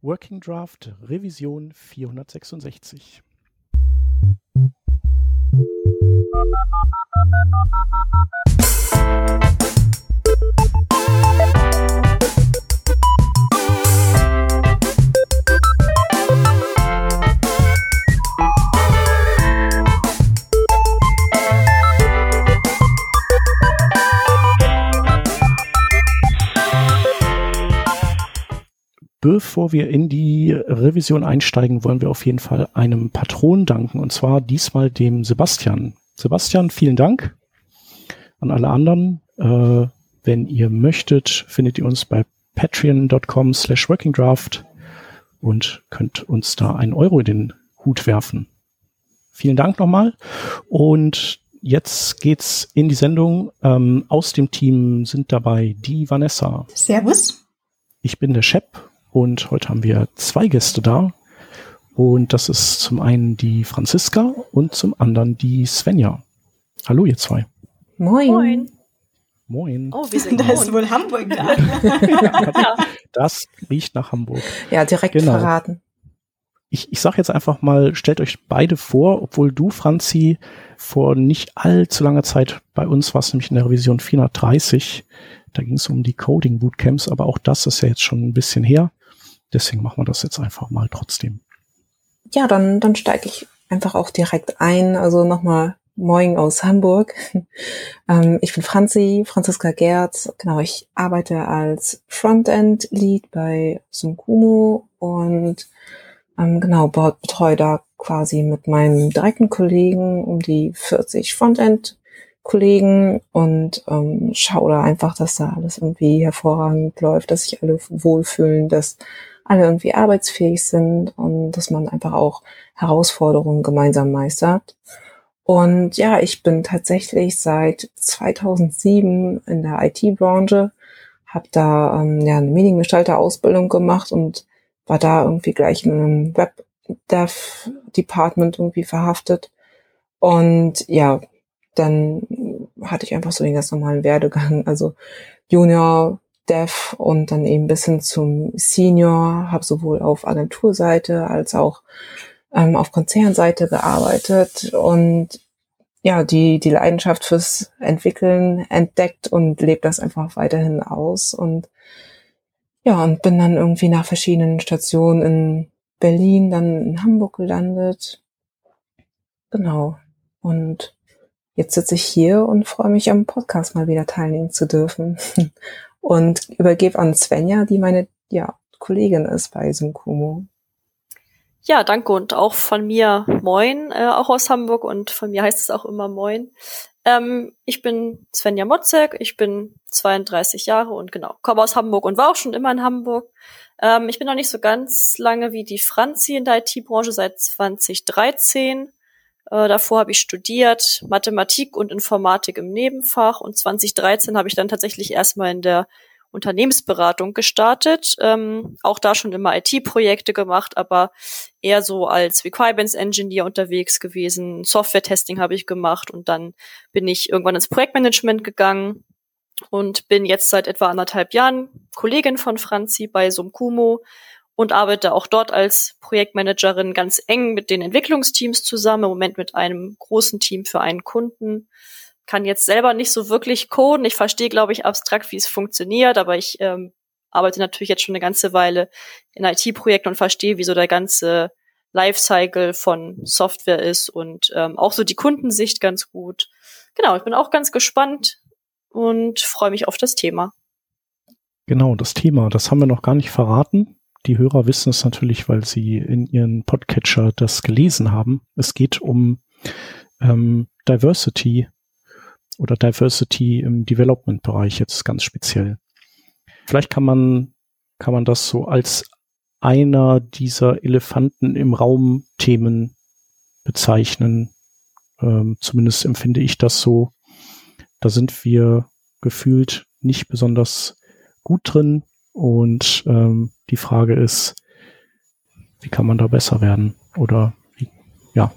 Working Draft Revision 466. Bevor wir in die Revision einsteigen, wollen wir auf jeden Fall einem Patron danken, und zwar diesmal dem Sebastian. Sebastian, vielen Dank an alle anderen. Äh, wenn ihr möchtet, findet ihr uns bei patreon.com slash workingdraft und könnt uns da einen Euro in den Hut werfen. Vielen Dank nochmal. Und jetzt geht's in die Sendung. Ähm, aus dem Team sind dabei die Vanessa. Servus. Ich bin der Shep und heute haben wir zwei Gäste da. Und das ist zum einen die Franziska und zum anderen die Svenja. Hallo, ihr zwei. Moin. Moin. Moin. Oh, wir sind da ist wohl Hamburg da. ja, das riecht nach Hamburg. Ja, direkt genau. verraten. Ich, ich sage jetzt einfach mal, stellt euch beide vor, obwohl du, Franzi, vor nicht allzu langer Zeit bei uns warst, nämlich in der Revision 430. Da ging es um die Coding Bootcamps, aber auch das ist ja jetzt schon ein bisschen her. Deswegen machen wir das jetzt einfach mal trotzdem. Ja, dann, dann steige ich einfach auch direkt ein. Also nochmal Moin aus Hamburg. ähm, ich bin Franzi, Franziska Gerz. Genau, ich arbeite als Frontend-Lead bei Sumkumo und ähm, genau, betreue da quasi mit meinem direkten Kollegen um die 40 Frontend-Kollegen und ähm, schaue da einfach, dass da alles irgendwie hervorragend läuft, dass sich alle wohlfühlen, dass alle irgendwie arbeitsfähig sind und dass man einfach auch Herausforderungen gemeinsam meistert. Und ja, ich bin tatsächlich seit 2007 in der IT-Branche, habe da ähm, ja eine Mediengestalter-Ausbildung gemacht und war da irgendwie gleich in einem Web-Dev-Department irgendwie verhaftet. Und ja, dann hatte ich einfach so den ganz normalen Werdegang, also Junior, Dev und dann eben bis hin zum Senior, habe sowohl auf Agenturseite als auch ähm, auf Konzernseite gearbeitet und ja, die, die Leidenschaft fürs Entwickeln entdeckt und lebt das einfach weiterhin aus und ja, und bin dann irgendwie nach verschiedenen Stationen in Berlin, dann in Hamburg gelandet. Genau. Und jetzt sitze ich hier und freue mich am Podcast mal wieder teilnehmen zu dürfen. und übergebe an Svenja, die meine ja, Kollegin ist bei Synkumo. Ja, danke und auch von mir Moin, äh, auch aus Hamburg und von mir heißt es auch immer Moin. Ähm, ich bin Svenja Motzek, ich bin 32 Jahre und genau, komme aus Hamburg und war auch schon immer in Hamburg. Ähm, ich bin noch nicht so ganz lange wie die Franzi in der IT-Branche, seit 2013. Äh, davor habe ich studiert Mathematik und Informatik im Nebenfach und 2013 habe ich dann tatsächlich erstmal in der Unternehmensberatung gestartet. Ähm, auch da schon immer IT-Projekte gemacht, aber eher so als Requirements Engineer unterwegs gewesen. Software-Testing habe ich gemacht und dann bin ich irgendwann ins Projektmanagement gegangen und bin jetzt seit etwa anderthalb Jahren Kollegin von Franzi bei Sumkumo und arbeite auch dort als Projektmanagerin ganz eng mit den Entwicklungsteams zusammen, im Moment mit einem großen Team für einen Kunden. Kann jetzt selber nicht so wirklich coden. Ich verstehe, glaube ich, abstrakt, wie es funktioniert, aber ich ähm, arbeite natürlich jetzt schon eine ganze Weile in IT-Projekten und verstehe, wie so der ganze Lifecycle von Software ist und ähm, auch so die Kundensicht ganz gut. Genau, ich bin auch ganz gespannt und freue mich auf das Thema. Genau, das Thema, das haben wir noch gar nicht verraten die Hörer wissen es natürlich, weil sie in ihren Podcatcher das gelesen haben. Es geht um ähm, Diversity oder Diversity im Development-Bereich jetzt ganz speziell. Vielleicht kann man, kann man das so als einer dieser Elefanten im Raum Themen bezeichnen. Ähm, zumindest empfinde ich das so. Da sind wir gefühlt nicht besonders gut drin. Und ähm, die Frage ist, wie kann man da besser werden? Oder wie, ja.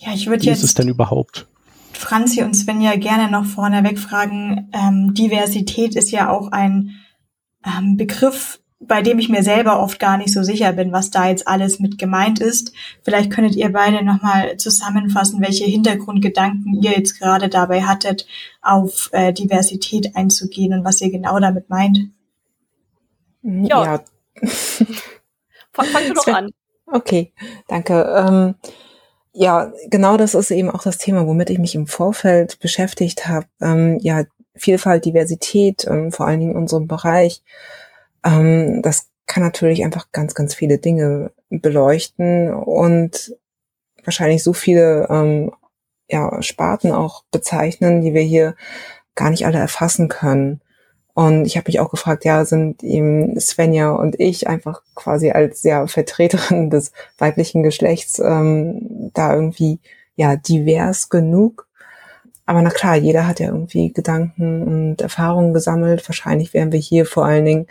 Ja, ich würde jetzt. Wie ist es denn überhaupt? Franzi und Svenja gerne noch vorneweg fragen. Ähm, Diversität ist ja auch ein ähm, Begriff, bei dem ich mir selber oft gar nicht so sicher bin, was da jetzt alles mit gemeint ist. Vielleicht könntet ihr beide nochmal zusammenfassen, welche Hintergrundgedanken ihr jetzt gerade dabei hattet, auf äh, Diversität einzugehen und was ihr genau damit meint. Ja. ja. fang, fang du doch an. Okay, danke. Ähm, ja, genau das ist eben auch das Thema, womit ich mich im Vorfeld beschäftigt habe. Ähm, ja, Vielfalt, Diversität, ähm, vor allen Dingen in unserem Bereich. Ähm, das kann natürlich einfach ganz, ganz viele Dinge beleuchten und wahrscheinlich so viele ähm, ja, Sparten auch bezeichnen, die wir hier gar nicht alle erfassen können. Und ich habe mich auch gefragt, ja, sind eben Svenja und ich einfach quasi als ja Vertreterin des weiblichen Geschlechts ähm, da irgendwie ja divers genug? Aber na klar, jeder hat ja irgendwie Gedanken und Erfahrungen gesammelt. Wahrscheinlich werden wir hier vor allen Dingen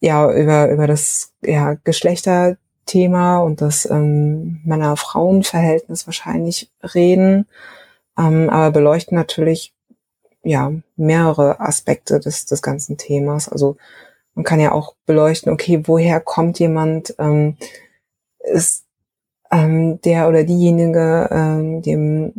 ja über über das ja Geschlechterthema und das ähm, Männer-Frauen-Verhältnis wahrscheinlich reden, ähm, aber beleuchten natürlich ja, mehrere Aspekte des, des ganzen Themas. Also man kann ja auch beleuchten, okay, woher kommt jemand, ähm, ist ähm, der oder diejenige, ähm, die im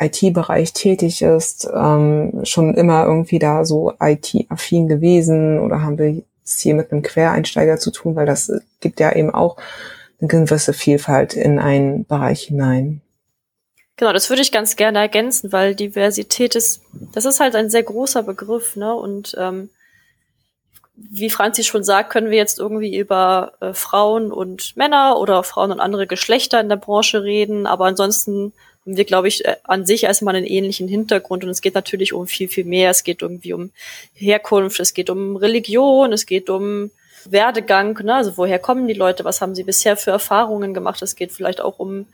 IT-Bereich tätig ist, ähm, schon immer irgendwie da so IT-affin gewesen oder haben wir es hier mit einem Quereinsteiger zu tun, weil das gibt ja eben auch eine gewisse Vielfalt in einen Bereich hinein. Genau, das würde ich ganz gerne ergänzen, weil Diversität ist, das ist halt ein sehr großer Begriff, ne? Und ähm, wie Franzi schon sagt, können wir jetzt irgendwie über äh, Frauen und Männer oder Frauen und andere Geschlechter in der Branche reden, aber ansonsten haben wir, glaube ich, äh, an sich erstmal einen ähnlichen Hintergrund und es geht natürlich um viel, viel mehr. Es geht irgendwie um Herkunft, es geht um Religion, es geht um Werdegang, ne? also woher kommen die Leute, was haben sie bisher für Erfahrungen gemacht, es geht vielleicht auch um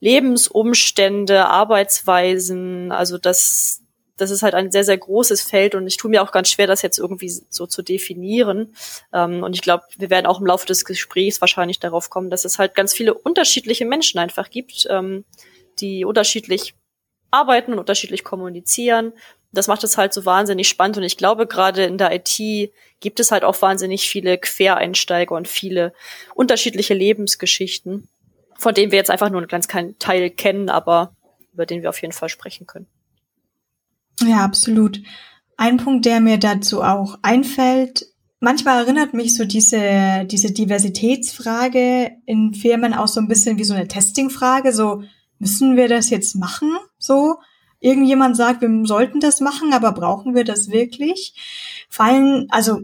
Lebensumstände, Arbeitsweisen, also das, das ist halt ein sehr, sehr großes Feld und ich tue mir auch ganz schwer, das jetzt irgendwie so zu definieren. Ähm, und ich glaube, wir werden auch im Laufe des Gesprächs wahrscheinlich darauf kommen, dass es halt ganz viele unterschiedliche Menschen einfach gibt, ähm, die unterschiedlich arbeiten und unterschiedlich kommunizieren. Das macht es halt so wahnsinnig spannend und ich glaube, gerade in der IT gibt es halt auch wahnsinnig viele Quereinsteiger und viele unterschiedliche Lebensgeschichten von dem wir jetzt einfach nur einen ganz kleinen Teil kennen, aber über den wir auf jeden Fall sprechen können. Ja, absolut. Ein Punkt, der mir dazu auch einfällt, manchmal erinnert mich so diese, diese Diversitätsfrage in Firmen auch so ein bisschen wie so eine Testingfrage, so müssen wir das jetzt machen? So, irgendjemand sagt, wir sollten das machen, aber brauchen wir das wirklich? Fallen, also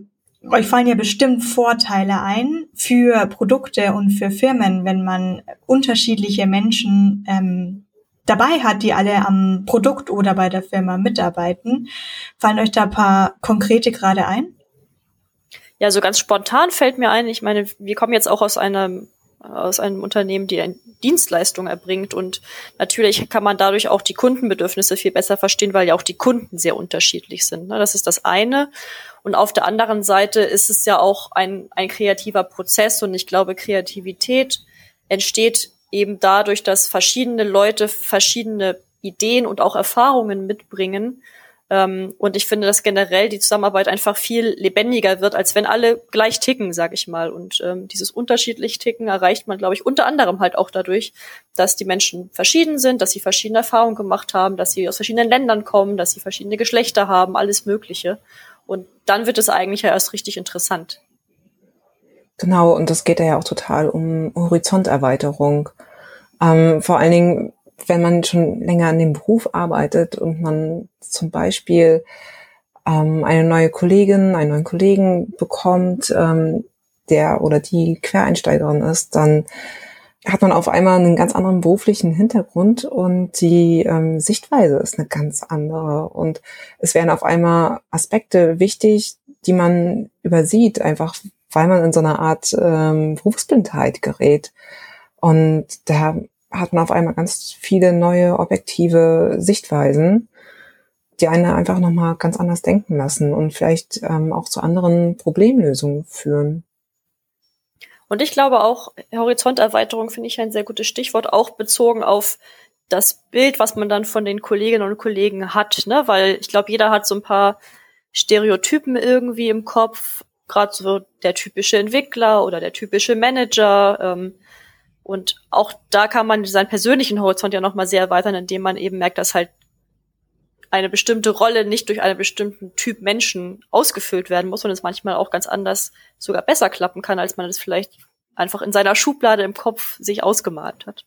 euch fallen ja bestimmt Vorteile ein für Produkte und für Firmen, wenn man unterschiedliche Menschen ähm, dabei hat, die alle am Produkt oder bei der Firma mitarbeiten. Fallen euch da ein paar konkrete gerade ein? Ja, so ganz spontan fällt mir ein, ich meine, wir kommen jetzt auch aus einem aus einem Unternehmen, die eine Dienstleistung erbringt. Und natürlich kann man dadurch auch die Kundenbedürfnisse viel besser verstehen, weil ja auch die Kunden sehr unterschiedlich sind. Ne? Das ist das eine. Und auf der anderen Seite ist es ja auch ein, ein kreativer Prozess. Und ich glaube, Kreativität entsteht eben dadurch, dass verschiedene Leute verschiedene Ideen und auch Erfahrungen mitbringen ähm, und ich finde, dass generell die Zusammenarbeit einfach viel lebendiger wird, als wenn alle gleich ticken, sag ich mal. Und ähm, dieses unterschiedlich Ticken erreicht man, glaube ich, unter anderem halt auch dadurch, dass die Menschen verschieden sind, dass sie verschiedene Erfahrungen gemacht haben, dass sie aus verschiedenen Ländern kommen, dass sie verschiedene Geschlechter haben, alles Mögliche. Und dann wird es eigentlich ja erst richtig interessant. Genau, und das geht ja auch total um Horizonterweiterung. Ähm, vor allen Dingen, wenn man schon länger an dem Beruf arbeitet und man zum Beispiel ähm, eine neue Kollegin, einen neuen Kollegen bekommt, ähm, der oder die Quereinsteigerin ist, dann hat man auf einmal einen ganz anderen beruflichen Hintergrund und die ähm, Sichtweise ist eine ganz andere. Und es werden auf einmal Aspekte wichtig, die man übersieht, einfach weil man in so einer Art ähm, Berufsblindheit gerät. Und da hat man auf einmal ganz viele neue objektive Sichtweisen, die einen einfach nochmal ganz anders denken lassen und vielleicht ähm, auch zu anderen Problemlösungen führen. Und ich glaube auch, Horizonterweiterung finde ich ein sehr gutes Stichwort, auch bezogen auf das Bild, was man dann von den Kolleginnen und Kollegen hat, ne? Weil ich glaube, jeder hat so ein paar Stereotypen irgendwie im Kopf gerade so der typische Entwickler oder der typische Manager. Ähm, und auch da kann man seinen persönlichen Horizont ja nochmal sehr erweitern, indem man eben merkt, dass halt eine bestimmte Rolle nicht durch einen bestimmten Typ Menschen ausgefüllt werden muss und es manchmal auch ganz anders sogar besser klappen kann, als man es vielleicht einfach in seiner Schublade im Kopf sich ausgemalt hat.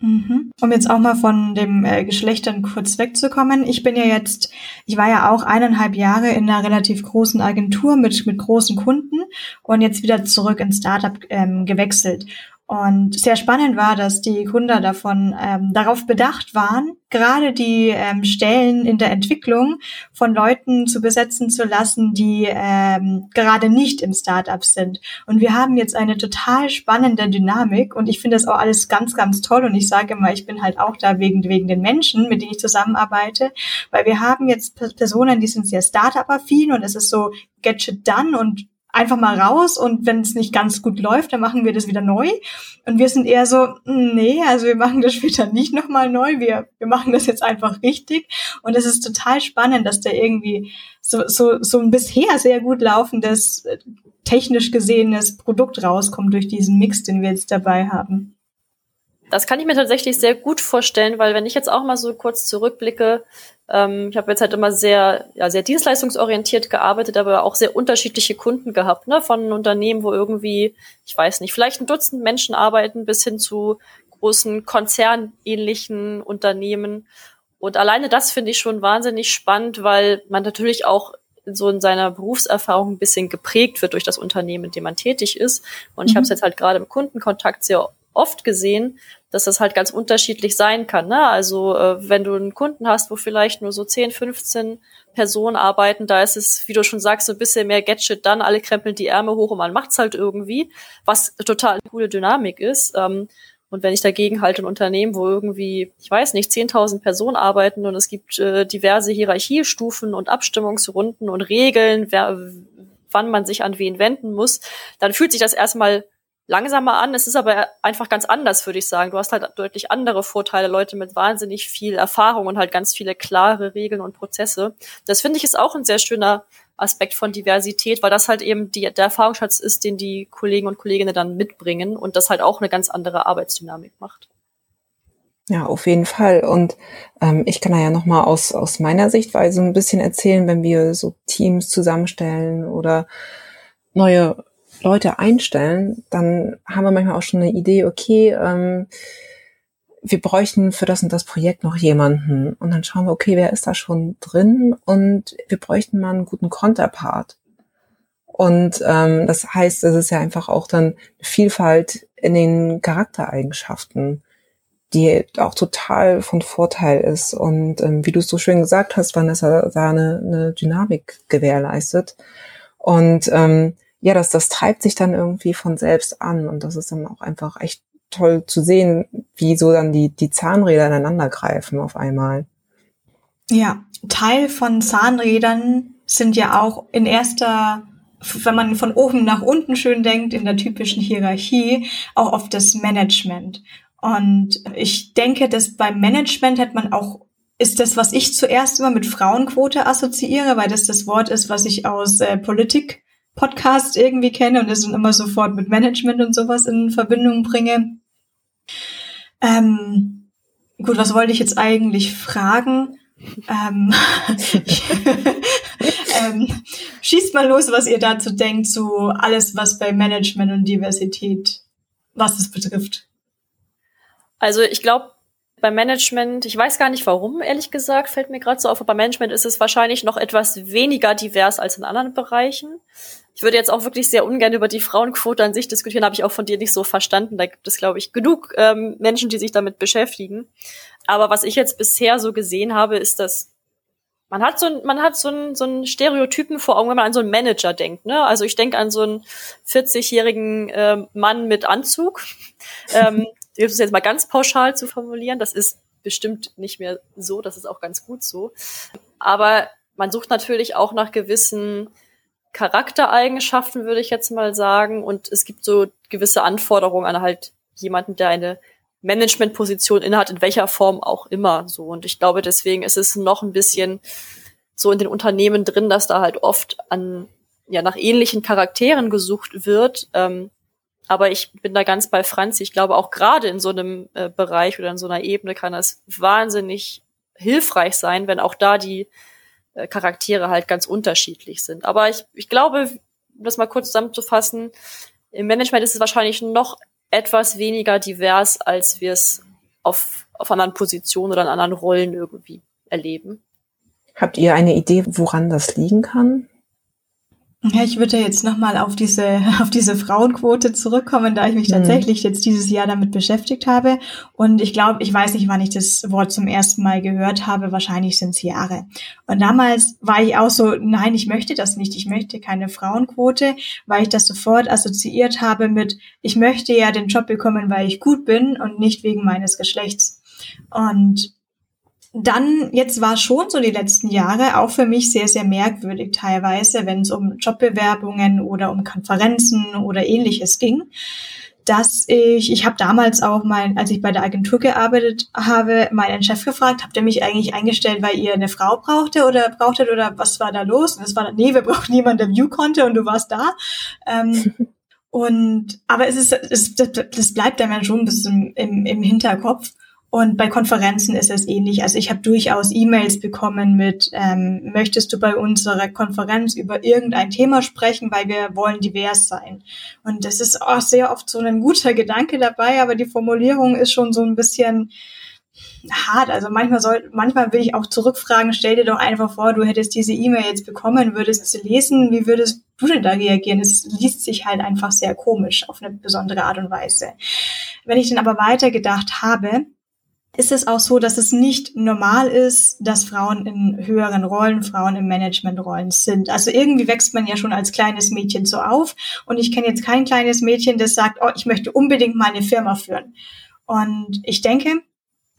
Mhm. Um jetzt auch mal von dem äh, Geschlechtern kurz wegzukommen. Ich bin ja jetzt, ich war ja auch eineinhalb Jahre in einer relativ großen Agentur mit, mit großen Kunden und jetzt wieder zurück ins Startup ähm, gewechselt. Und sehr spannend war, dass die Gründer davon ähm, darauf bedacht waren, gerade die ähm, Stellen in der Entwicklung von Leuten zu besetzen zu lassen, die ähm, gerade nicht im Startup sind. Und wir haben jetzt eine total spannende Dynamik und ich finde das auch alles ganz, ganz toll. Und ich sage immer, ich bin halt auch da wegen, wegen den Menschen, mit denen ich zusammenarbeite, weil wir haben jetzt Personen, die sind sehr Startup-affin und es ist so, get shit done und einfach mal raus und wenn es nicht ganz gut läuft, dann machen wir das wieder neu. Und wir sind eher so, hm, nee, also wir machen das später nicht nochmal neu, wir, wir machen das jetzt einfach richtig. Und es ist total spannend, dass da irgendwie so, so, so ein bisher sehr gut laufendes, technisch gesehenes Produkt rauskommt durch diesen Mix, den wir jetzt dabei haben. Das kann ich mir tatsächlich sehr gut vorstellen, weil wenn ich jetzt auch mal so kurz zurückblicke, ähm, ich habe jetzt halt immer sehr, ja, sehr dienstleistungsorientiert gearbeitet, aber auch sehr unterschiedliche Kunden gehabt, ne? Von Unternehmen, wo irgendwie, ich weiß nicht, vielleicht ein Dutzend Menschen arbeiten, bis hin zu großen konzernähnlichen Unternehmen. Und alleine das finde ich schon wahnsinnig spannend, weil man natürlich auch so in seiner Berufserfahrung ein bisschen geprägt wird durch das Unternehmen, in dem man tätig ist. Und ich mhm. habe es jetzt halt gerade im Kundenkontakt sehr oft gesehen, dass das halt ganz unterschiedlich sein kann. Ne? Also äh, wenn du einen Kunden hast, wo vielleicht nur so 10, 15 Personen arbeiten, da ist es, wie du schon sagst, so ein bisschen mehr Gadget dann, alle krempeln die Ärmel hoch und man macht's halt irgendwie, was total eine coole Dynamik ist. Ähm, und wenn ich dagegen halt ein Unternehmen, wo irgendwie, ich weiß nicht, 10.000 Personen arbeiten und es gibt äh, diverse Hierarchiestufen und Abstimmungsrunden und Regeln, wer, wann man sich an wen wenden muss, dann fühlt sich das erstmal langsamer an. Es ist aber einfach ganz anders, würde ich sagen. Du hast halt deutlich andere Vorteile, Leute mit wahnsinnig viel Erfahrung und halt ganz viele klare Regeln und Prozesse. Das finde ich ist auch ein sehr schöner Aspekt von Diversität, weil das halt eben die, der Erfahrungsschatz ist, den die Kollegen und Kolleginnen dann mitbringen und das halt auch eine ganz andere Arbeitsdynamik macht. Ja, auf jeden Fall. Und ähm, ich kann da ja nochmal aus, aus meiner Sichtweise ein bisschen erzählen, wenn wir so Teams zusammenstellen oder neue Leute einstellen, dann haben wir manchmal auch schon eine Idee, okay, ähm, wir bräuchten für das und das Projekt noch jemanden. Und dann schauen wir, okay, wer ist da schon drin? Und wir bräuchten mal einen guten Konterpart. Und ähm, das heißt, es ist ja einfach auch dann Vielfalt in den Charaktereigenschaften, die auch total von Vorteil ist. Und ähm, wie du es so schön gesagt hast, Vanessa, da eine, eine Dynamik gewährleistet. Und ähm, ja, das, das treibt sich dann irgendwie von selbst an und das ist dann auch einfach echt toll zu sehen, wie so dann die, die Zahnräder ineinander greifen auf einmal. Ja, Teil von Zahnrädern sind ja auch in erster, wenn man von oben nach unten schön denkt, in der typischen Hierarchie, auch oft das Management. Und ich denke, dass beim Management hat man auch ist das, was ich zuerst immer mit Frauenquote assoziiere, weil das das Wort ist, was ich aus äh, Politik Podcast irgendwie kenne und es dann immer sofort mit Management und sowas in Verbindung bringe. Ähm, gut, was wollte ich jetzt eigentlich fragen? Ähm, ähm, schießt mal los, was ihr dazu denkt, zu alles, was bei Management und Diversität, was es betrifft. Also ich glaube, beim Management, ich weiß gar nicht warum, ehrlich gesagt, fällt mir gerade so auf, aber beim Management ist es wahrscheinlich noch etwas weniger divers als in anderen Bereichen. Ich würde jetzt auch wirklich sehr ungern über die Frauenquote an sich diskutieren, habe ich auch von dir nicht so verstanden. Da gibt es, glaube ich, genug ähm, Menschen, die sich damit beschäftigen. Aber was ich jetzt bisher so gesehen habe, ist, dass man hat so ein, man hat so ein, so ein Stereotypen vor Augen, wenn man an so einen Manager denkt. Ne? Also ich denke an so einen 40-jährigen äh, Mann mit Anzug. ähm, das ist jetzt mal ganz pauschal zu formulieren. Das ist bestimmt nicht mehr so. Das ist auch ganz gut so. Aber man sucht natürlich auch nach gewissen Charaktereigenschaften, würde ich jetzt mal sagen. Und es gibt so gewisse Anforderungen an halt jemanden, der eine Managementposition innehat, in welcher Form auch immer so. Und ich glaube, deswegen ist es noch ein bisschen so in den Unternehmen drin, dass da halt oft an ja nach ähnlichen Charakteren gesucht wird. Ähm, aber ich bin da ganz bei Franz. Ich glaube, auch gerade in so einem äh, Bereich oder in so einer Ebene kann das wahnsinnig hilfreich sein, wenn auch da die Charaktere halt ganz unterschiedlich sind. Aber ich, ich glaube, um das mal kurz zusammenzufassen, im Management ist es wahrscheinlich noch etwas weniger divers, als wir es auf, auf anderen Positionen oder in anderen Rollen irgendwie erleben. Habt ihr eine Idee, woran das liegen kann? Ja, ich würde jetzt nochmal auf diese, auf diese Frauenquote zurückkommen, da ich mich mhm. tatsächlich jetzt dieses Jahr damit beschäftigt habe. Und ich glaube, ich weiß nicht, wann ich das Wort zum ersten Mal gehört habe. Wahrscheinlich sind es Jahre. Und damals war ich auch so, nein, ich möchte das nicht. Ich möchte keine Frauenquote, weil ich das sofort assoziiert habe mit, ich möchte ja den Job bekommen, weil ich gut bin und nicht wegen meines Geschlechts. Und dann, jetzt war schon so die letzten Jahre auch für mich sehr, sehr merkwürdig teilweise, wenn es um Jobbewerbungen oder um Konferenzen oder ähnliches ging, dass ich, ich habe damals auch mein, als ich bei der Agentur gearbeitet habe, meinen Chef gefragt, habt ihr mich eigentlich eingestellt, weil ihr eine Frau brauchte oder brauchtet oder was war da los? Und es war, nee, wir brauchen jemanden, der View konnte und du warst da. Ähm, und, aber es ist, es, das, das bleibt einem schon ein bisschen im, im Hinterkopf. Und bei Konferenzen ist es ähnlich. Also ich habe durchaus E-Mails bekommen mit, ähm, möchtest du bei unserer Konferenz über irgendein Thema sprechen, weil wir wollen divers sein. Und das ist auch sehr oft so ein guter Gedanke dabei, aber die Formulierung ist schon so ein bisschen hart. Also manchmal soll, manchmal will ich auch zurückfragen, stell dir doch einfach vor, du hättest diese E-Mail jetzt bekommen, würdest sie lesen, wie würdest du denn da reagieren? Es liest sich halt einfach sehr komisch auf eine besondere Art und Weise. Wenn ich dann aber weitergedacht habe, ist es auch so, dass es nicht normal ist, dass Frauen in höheren Rollen, Frauen in Managementrollen sind. Also irgendwie wächst man ja schon als kleines Mädchen so auf. Und ich kenne jetzt kein kleines Mädchen, das sagt, oh, ich möchte unbedingt meine Firma führen. Und ich denke,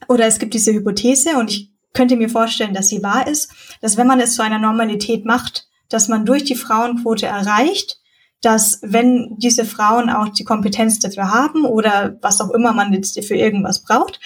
oder es gibt diese Hypothese und ich könnte mir vorstellen, dass sie wahr ist, dass wenn man es zu einer Normalität macht, dass man durch die Frauenquote erreicht, dass wenn diese Frauen auch die Kompetenz dafür haben oder was auch immer man jetzt für irgendwas braucht,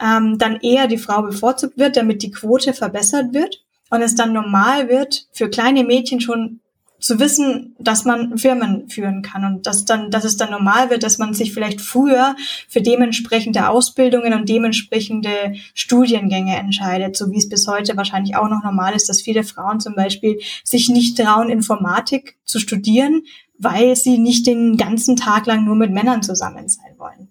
ähm, dann eher die Frau bevorzugt wird, damit die Quote verbessert wird und es dann normal wird, für kleine Mädchen schon zu wissen, dass man Firmen führen kann und dass dann, dass es dann normal wird, dass man sich vielleicht früher für dementsprechende Ausbildungen und dementsprechende Studiengänge entscheidet, so wie es bis heute wahrscheinlich auch noch normal ist, dass viele Frauen zum Beispiel sich nicht trauen, Informatik zu studieren, weil sie nicht den ganzen Tag lang nur mit Männern zusammen sein wollen.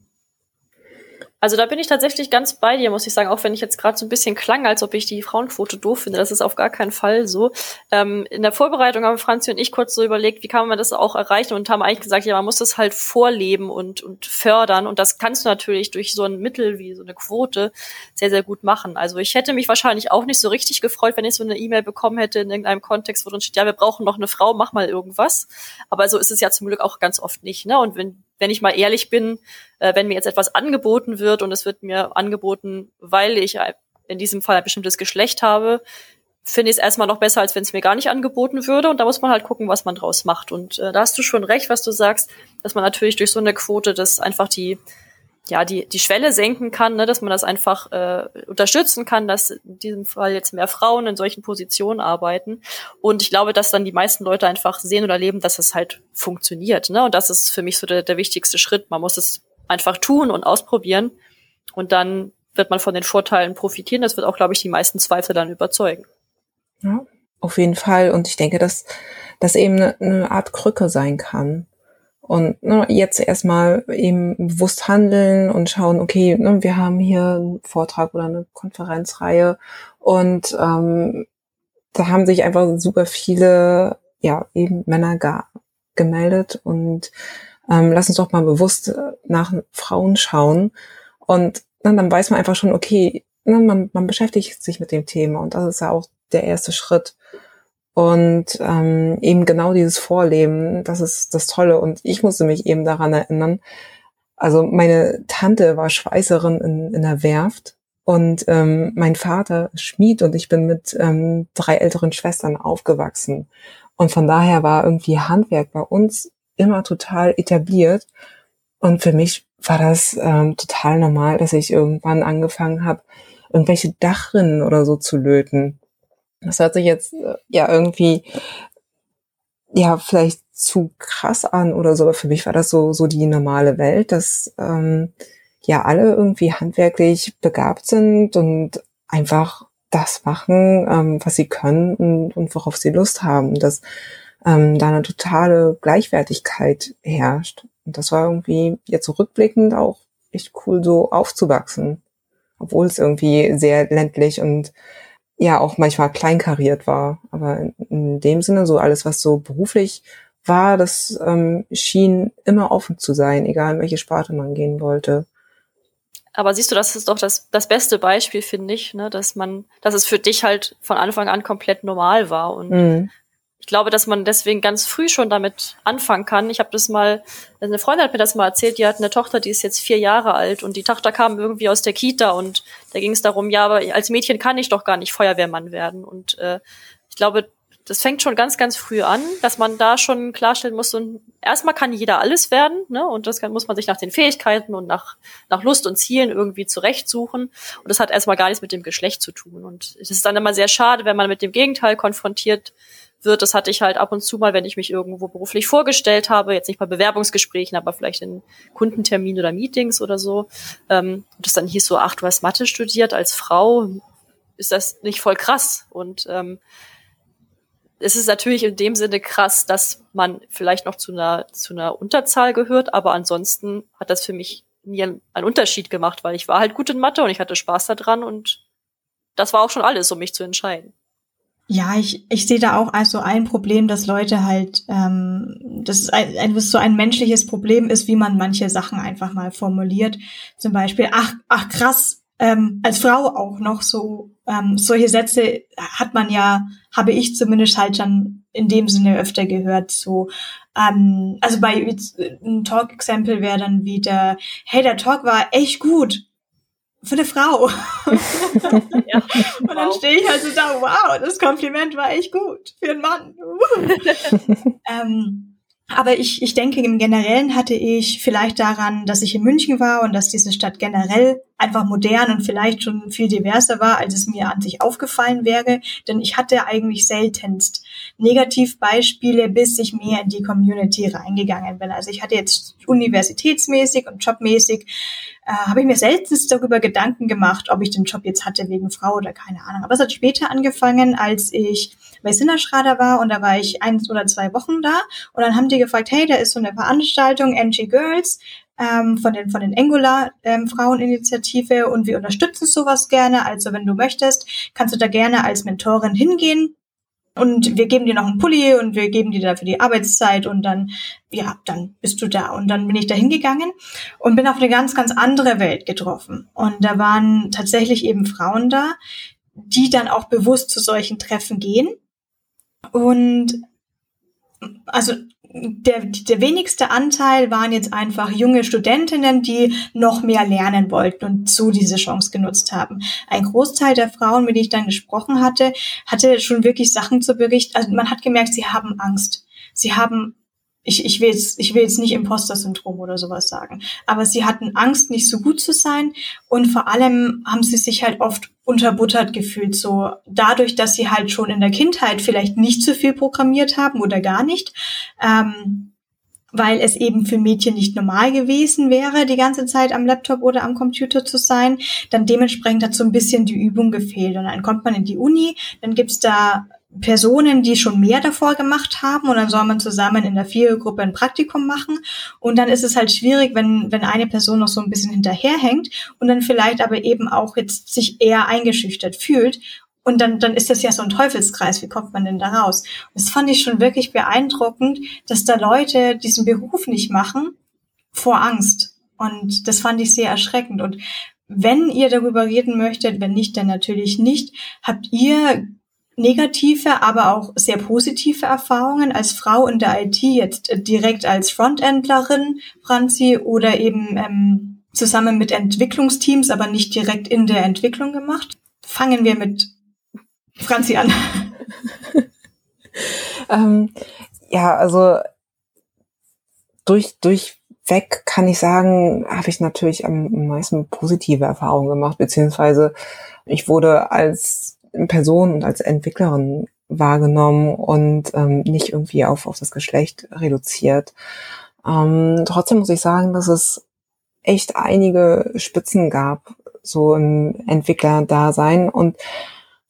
Also da bin ich tatsächlich ganz bei dir, muss ich sagen, auch wenn ich jetzt gerade so ein bisschen klang, als ob ich die Frauenquote doof finde. Das ist auf gar keinen Fall so. Ähm, in der Vorbereitung haben Franzi und ich kurz so überlegt, wie kann man das auch erreichen und haben eigentlich gesagt, ja, man muss das halt vorleben und, und fördern. Und das kannst du natürlich durch so ein Mittel wie so eine Quote sehr, sehr gut machen. Also ich hätte mich wahrscheinlich auch nicht so richtig gefreut, wenn ich so eine E-Mail bekommen hätte in irgendeinem Kontext, wo drin steht, ja, wir brauchen noch eine Frau, mach mal irgendwas. Aber so ist es ja zum Glück auch ganz oft nicht. Ne? Und wenn wenn ich mal ehrlich bin, äh, wenn mir jetzt etwas angeboten wird und es wird mir angeboten, weil ich in diesem Fall ein bestimmtes Geschlecht habe, finde ich es erstmal noch besser, als wenn es mir gar nicht angeboten würde. Und da muss man halt gucken, was man draus macht. Und äh, da hast du schon recht, was du sagst, dass man natürlich durch so eine Quote das einfach die ja, die, die Schwelle senken kann, ne, dass man das einfach äh, unterstützen kann, dass in diesem Fall jetzt mehr Frauen in solchen Positionen arbeiten. Und ich glaube, dass dann die meisten Leute einfach sehen oder erleben, dass es halt funktioniert. Ne? Und das ist für mich so der, der wichtigste Schritt. Man muss es einfach tun und ausprobieren. Und dann wird man von den Vorteilen profitieren. Das wird auch, glaube ich, die meisten Zweifel dann überzeugen. Ja, auf jeden Fall. Und ich denke, dass das eben eine Art Krücke sein kann und ne, jetzt erstmal eben bewusst handeln und schauen, okay, ne, wir haben hier einen Vortrag oder eine Konferenzreihe. Und ähm, da haben sich einfach super viele, ja, eben Männer gar gemeldet. Und ähm, lass uns doch mal bewusst nach Frauen schauen. Und ne, dann weiß man einfach schon, okay, ne, man, man beschäftigt sich mit dem Thema. Und das ist ja auch der erste Schritt. Und ähm, eben genau dieses Vorleben, das ist das Tolle. Und ich musste mich eben daran erinnern. Also meine Tante war Schweißerin in, in der Werft und ähm, mein Vater Schmied und ich bin mit ähm, drei älteren Schwestern aufgewachsen. Und von daher war irgendwie Handwerk bei uns immer total etabliert. Und für mich war das ähm, total normal, dass ich irgendwann angefangen habe, irgendwelche Dachrinnen oder so zu löten. Das hört sich jetzt äh, ja irgendwie ja vielleicht zu krass an oder so, aber für mich war das so, so die normale Welt, dass ähm, ja alle irgendwie handwerklich begabt sind und einfach das machen, ähm, was sie können und, und worauf sie Lust haben, dass ähm, da eine totale Gleichwertigkeit herrscht. Und das war irgendwie jetzt zurückblickend so auch echt cool, so aufzuwachsen, obwohl es irgendwie sehr ländlich und ja auch manchmal kleinkariert war. Aber in, in dem Sinne so alles, was so beruflich war, das ähm, schien immer offen zu sein, egal in welche Sparte man gehen wollte. Aber siehst du, das ist doch das, das beste Beispiel, finde ich, ne, dass man, dass es für dich halt von Anfang an komplett normal war. Und mhm. Ich glaube, dass man deswegen ganz früh schon damit anfangen kann. Ich habe das mal, eine Freundin hat mir das mal erzählt, die hat eine Tochter, die ist jetzt vier Jahre alt und die Tochter kam irgendwie aus der Kita und da ging es darum, ja, aber als Mädchen kann ich doch gar nicht Feuerwehrmann werden. Und äh, ich glaube, das fängt schon ganz, ganz früh an, dass man da schon klarstellen muss, und erstmal kann jeder alles werden, ne? Und das kann, muss man sich nach den Fähigkeiten und nach, nach Lust und Zielen irgendwie zurechtsuchen. Und das hat erstmal gar nichts mit dem Geschlecht zu tun. Und es ist dann immer sehr schade, wenn man mit dem Gegenteil konfrontiert wird. Das hatte ich halt ab und zu mal, wenn ich mich irgendwo beruflich vorgestellt habe, jetzt nicht bei Bewerbungsgesprächen, aber vielleicht in Kundenterminen oder Meetings oder so. Ähm, und das dann hieß so, ach, du hast Mathe studiert als Frau, ist das nicht voll krass? Und ähm, es ist natürlich in dem Sinne krass, dass man vielleicht noch zu einer, zu einer Unterzahl gehört, aber ansonsten hat das für mich nie einen, einen Unterschied gemacht, weil ich war halt gut in Mathe und ich hatte Spaß daran und das war auch schon alles, um mich zu entscheiden. Ja, ich, ich sehe da auch also ein Problem, dass Leute halt, ähm, das ist ein, ein, das so ein menschliches Problem ist, wie man manche Sachen einfach mal formuliert. Zum Beispiel, ach, ach krass, ähm, als Frau auch noch so ähm, solche Sätze hat man ja, habe ich zumindest halt schon in dem Sinne öfter gehört. So, ähm, also bei ein Talk-Exempel wäre dann wieder, hey, der Talk war echt gut für eine Frau. ja, und dann stehe ich halt so da, wow, das Kompliment war echt gut für einen Mann. ähm, aber ich, ich denke, im Generellen hatte ich vielleicht daran, dass ich in München war und dass diese Stadt generell einfach modern und vielleicht schon viel diverser war, als es mir an sich aufgefallen wäre. Denn ich hatte eigentlich seltenst Negativbeispiele, bis ich mehr in die Community reingegangen bin. Also ich hatte jetzt universitätsmäßig und jobmäßig äh, habe ich mir seltenst darüber Gedanken gemacht, ob ich den Job jetzt hatte wegen Frau oder keine Ahnung. Aber es hat später angefangen, als ich bei Sinnerschrader war und da war ich eins oder zwei Wochen da und dann haben die gefragt, hey, da ist so eine Veranstaltung, NG Girls, ähm, von den von den Angular ähm, Fraueninitiative und wir unterstützen sowas gerne. Also wenn du möchtest, kannst du da gerne als Mentorin hingehen und wir geben dir noch einen Pulli und wir geben dir dafür die Arbeitszeit und dann, ja, dann bist du da. Und dann bin ich da hingegangen und bin auf eine ganz, ganz andere Welt getroffen. Und da waren tatsächlich eben Frauen da, die dann auch bewusst zu solchen Treffen gehen. Und also der, der wenigste Anteil waren jetzt einfach junge Studentinnen, die noch mehr lernen wollten und so diese Chance genutzt haben. Ein Großteil der Frauen, mit denen ich dann gesprochen hatte, hatte schon wirklich Sachen zu berichten. Also man hat gemerkt, sie haben Angst. Sie haben ich, ich will jetzt, ich will jetzt nicht Imposter-Syndrom oder sowas sagen, aber sie hatten Angst, nicht so gut zu sein und vor allem haben sie sich halt oft unterbuttert gefühlt, so dadurch, dass sie halt schon in der Kindheit vielleicht nicht so viel programmiert haben oder gar nicht, ähm, weil es eben für Mädchen nicht normal gewesen wäre, die ganze Zeit am Laptop oder am Computer zu sein. Dann dementsprechend hat so ein bisschen die Übung gefehlt. Und dann kommt man in die Uni, dann gibt's da Personen, die schon mehr davor gemacht haben und dann soll man zusammen in der Vierergruppe ein Praktikum machen und dann ist es halt schwierig, wenn, wenn eine Person noch so ein bisschen hinterherhängt und dann vielleicht aber eben auch jetzt sich eher eingeschüchtert fühlt und dann, dann ist das ja so ein Teufelskreis. Wie kommt man denn da raus? Und das fand ich schon wirklich beeindruckend, dass da Leute diesen Beruf nicht machen vor Angst. Und das fand ich sehr erschreckend. Und wenn ihr darüber reden möchtet, wenn nicht, dann natürlich nicht, habt ihr negative, aber auch sehr positive Erfahrungen als Frau in der IT, jetzt direkt als Frontendlerin, Franzi, oder eben ähm, zusammen mit Entwicklungsteams, aber nicht direkt in der Entwicklung gemacht? Fangen wir mit Franzi an. ähm, ja, also durch, durchweg kann ich sagen, habe ich natürlich am meisten positive Erfahrungen gemacht, beziehungsweise ich wurde als Person und als Entwicklerin wahrgenommen und ähm, nicht irgendwie auf, auf das Geschlecht reduziert. Ähm, trotzdem muss ich sagen, dass es echt einige Spitzen gab, so im Entwicklerdasein. Und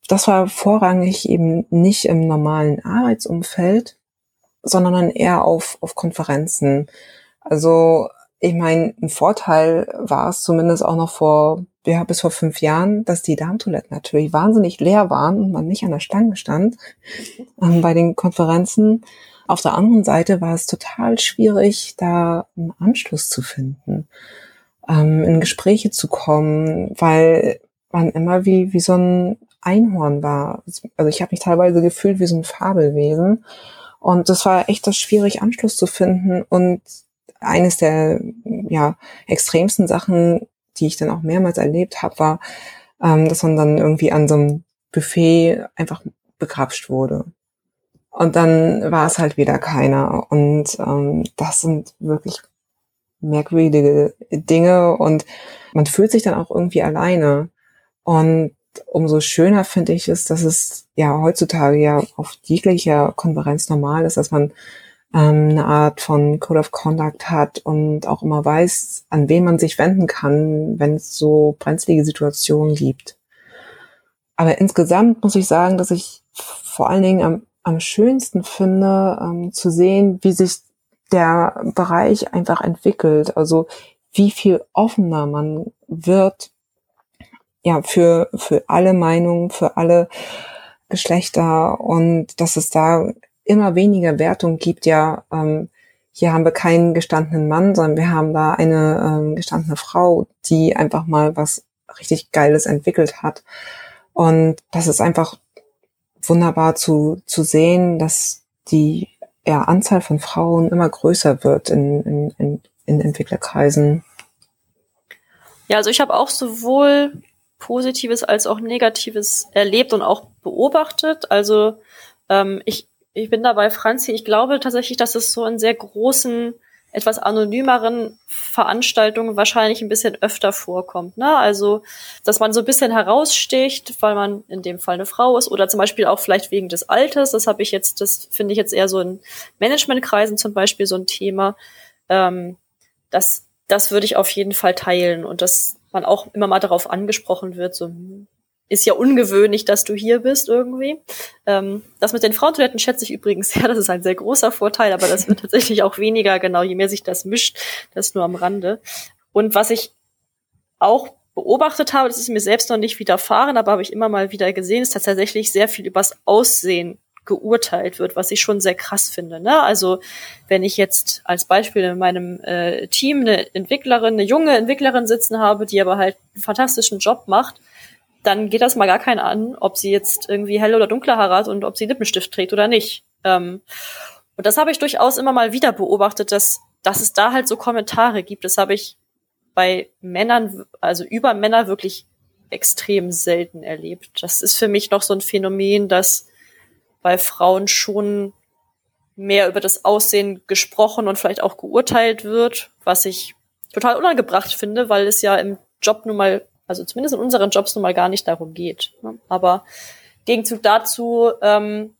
das war vorrangig eben nicht im normalen Arbeitsumfeld, sondern eher auf, auf Konferenzen. Also ich meine, ein Vorteil war es zumindest auch noch vor, ja, bis vor fünf Jahren, dass die Darmtoiletten natürlich wahnsinnig leer waren und man nicht an der Stange stand ähm, bei den Konferenzen. Auf der anderen Seite war es total schwierig, da einen Anschluss zu finden, ähm, in Gespräche zu kommen, weil man immer wie, wie so ein Einhorn war. Also ich habe mich teilweise gefühlt wie so ein Fabelwesen. Und das war echt das schwierig, Anschluss zu finden und eines der ja, extremsten Sachen, die ich dann auch mehrmals erlebt habe, war, ähm, dass man dann irgendwie an so einem Buffet einfach begrapscht wurde. Und dann war es halt wieder keiner. Und ähm, das sind wirklich merkwürdige Dinge und man fühlt sich dann auch irgendwie alleine. Und umso schöner finde ich es, dass es ja heutzutage ja auf jeglicher Konferenz normal ist, dass man ähm, eine Art von Code of Conduct hat und auch immer weiß, an wen man sich wenden kann, wenn es so brenzlige Situationen gibt. Aber insgesamt muss ich sagen, dass ich vor allen Dingen am, am schönsten finde, ähm, zu sehen, wie sich der Bereich einfach entwickelt. Also wie viel offener man wird, ja, für, für alle Meinungen, für alle Geschlechter und dass es da immer weniger Wertung gibt, ja, ähm, hier haben wir keinen gestandenen Mann, sondern wir haben da eine ähm, gestandene Frau, die einfach mal was richtig Geiles entwickelt hat. Und das ist einfach wunderbar zu, zu sehen, dass die ja, Anzahl von Frauen immer größer wird in, in, in, in Entwicklerkreisen. Ja, also ich habe auch sowohl Positives als auch Negatives erlebt und auch beobachtet. Also ähm, ich ich bin da bei Franzi. Ich glaube tatsächlich, dass es so in sehr großen, etwas anonymeren Veranstaltungen wahrscheinlich ein bisschen öfter vorkommt. Ne? Also, dass man so ein bisschen heraussticht, weil man in dem Fall eine Frau ist oder zum Beispiel auch vielleicht wegen des Alters. Das habe ich jetzt, das finde ich jetzt eher so in Managementkreisen zum Beispiel so ein Thema. Ähm, das, das würde ich auf jeden Fall teilen und dass man auch immer mal darauf angesprochen wird, so, hm, ist ja ungewöhnlich, dass du hier bist irgendwie. Ähm, das mit den Frauentoiletten schätze ich übrigens ja, das ist ein sehr großer Vorteil, aber das wird tatsächlich auch weniger, genau, je mehr sich das mischt, das nur am Rande. Und was ich auch beobachtet habe, das ist mir selbst noch nicht widerfahren, aber habe ich immer mal wieder gesehen, ist dass tatsächlich sehr viel übers Aussehen geurteilt wird, was ich schon sehr krass finde. Ne? Also wenn ich jetzt als Beispiel in meinem äh, Team eine Entwicklerin, eine junge Entwicklerin sitzen habe, die aber halt einen fantastischen Job macht, dann geht das mal gar keinen an, ob sie jetzt irgendwie helle oder dunkle Haare hat und ob sie Lippenstift trägt oder nicht. Ähm, und das habe ich durchaus immer mal wieder beobachtet, dass, dass es da halt so Kommentare gibt. Das habe ich bei Männern, also über Männer wirklich extrem selten erlebt. Das ist für mich noch so ein Phänomen, dass bei Frauen schon mehr über das Aussehen gesprochen und vielleicht auch geurteilt wird, was ich total unangebracht finde, weil es ja im Job nun mal also zumindest in unseren Jobs nun mal gar nicht darum geht. Ne? Aber Gegenzug dazu ähm,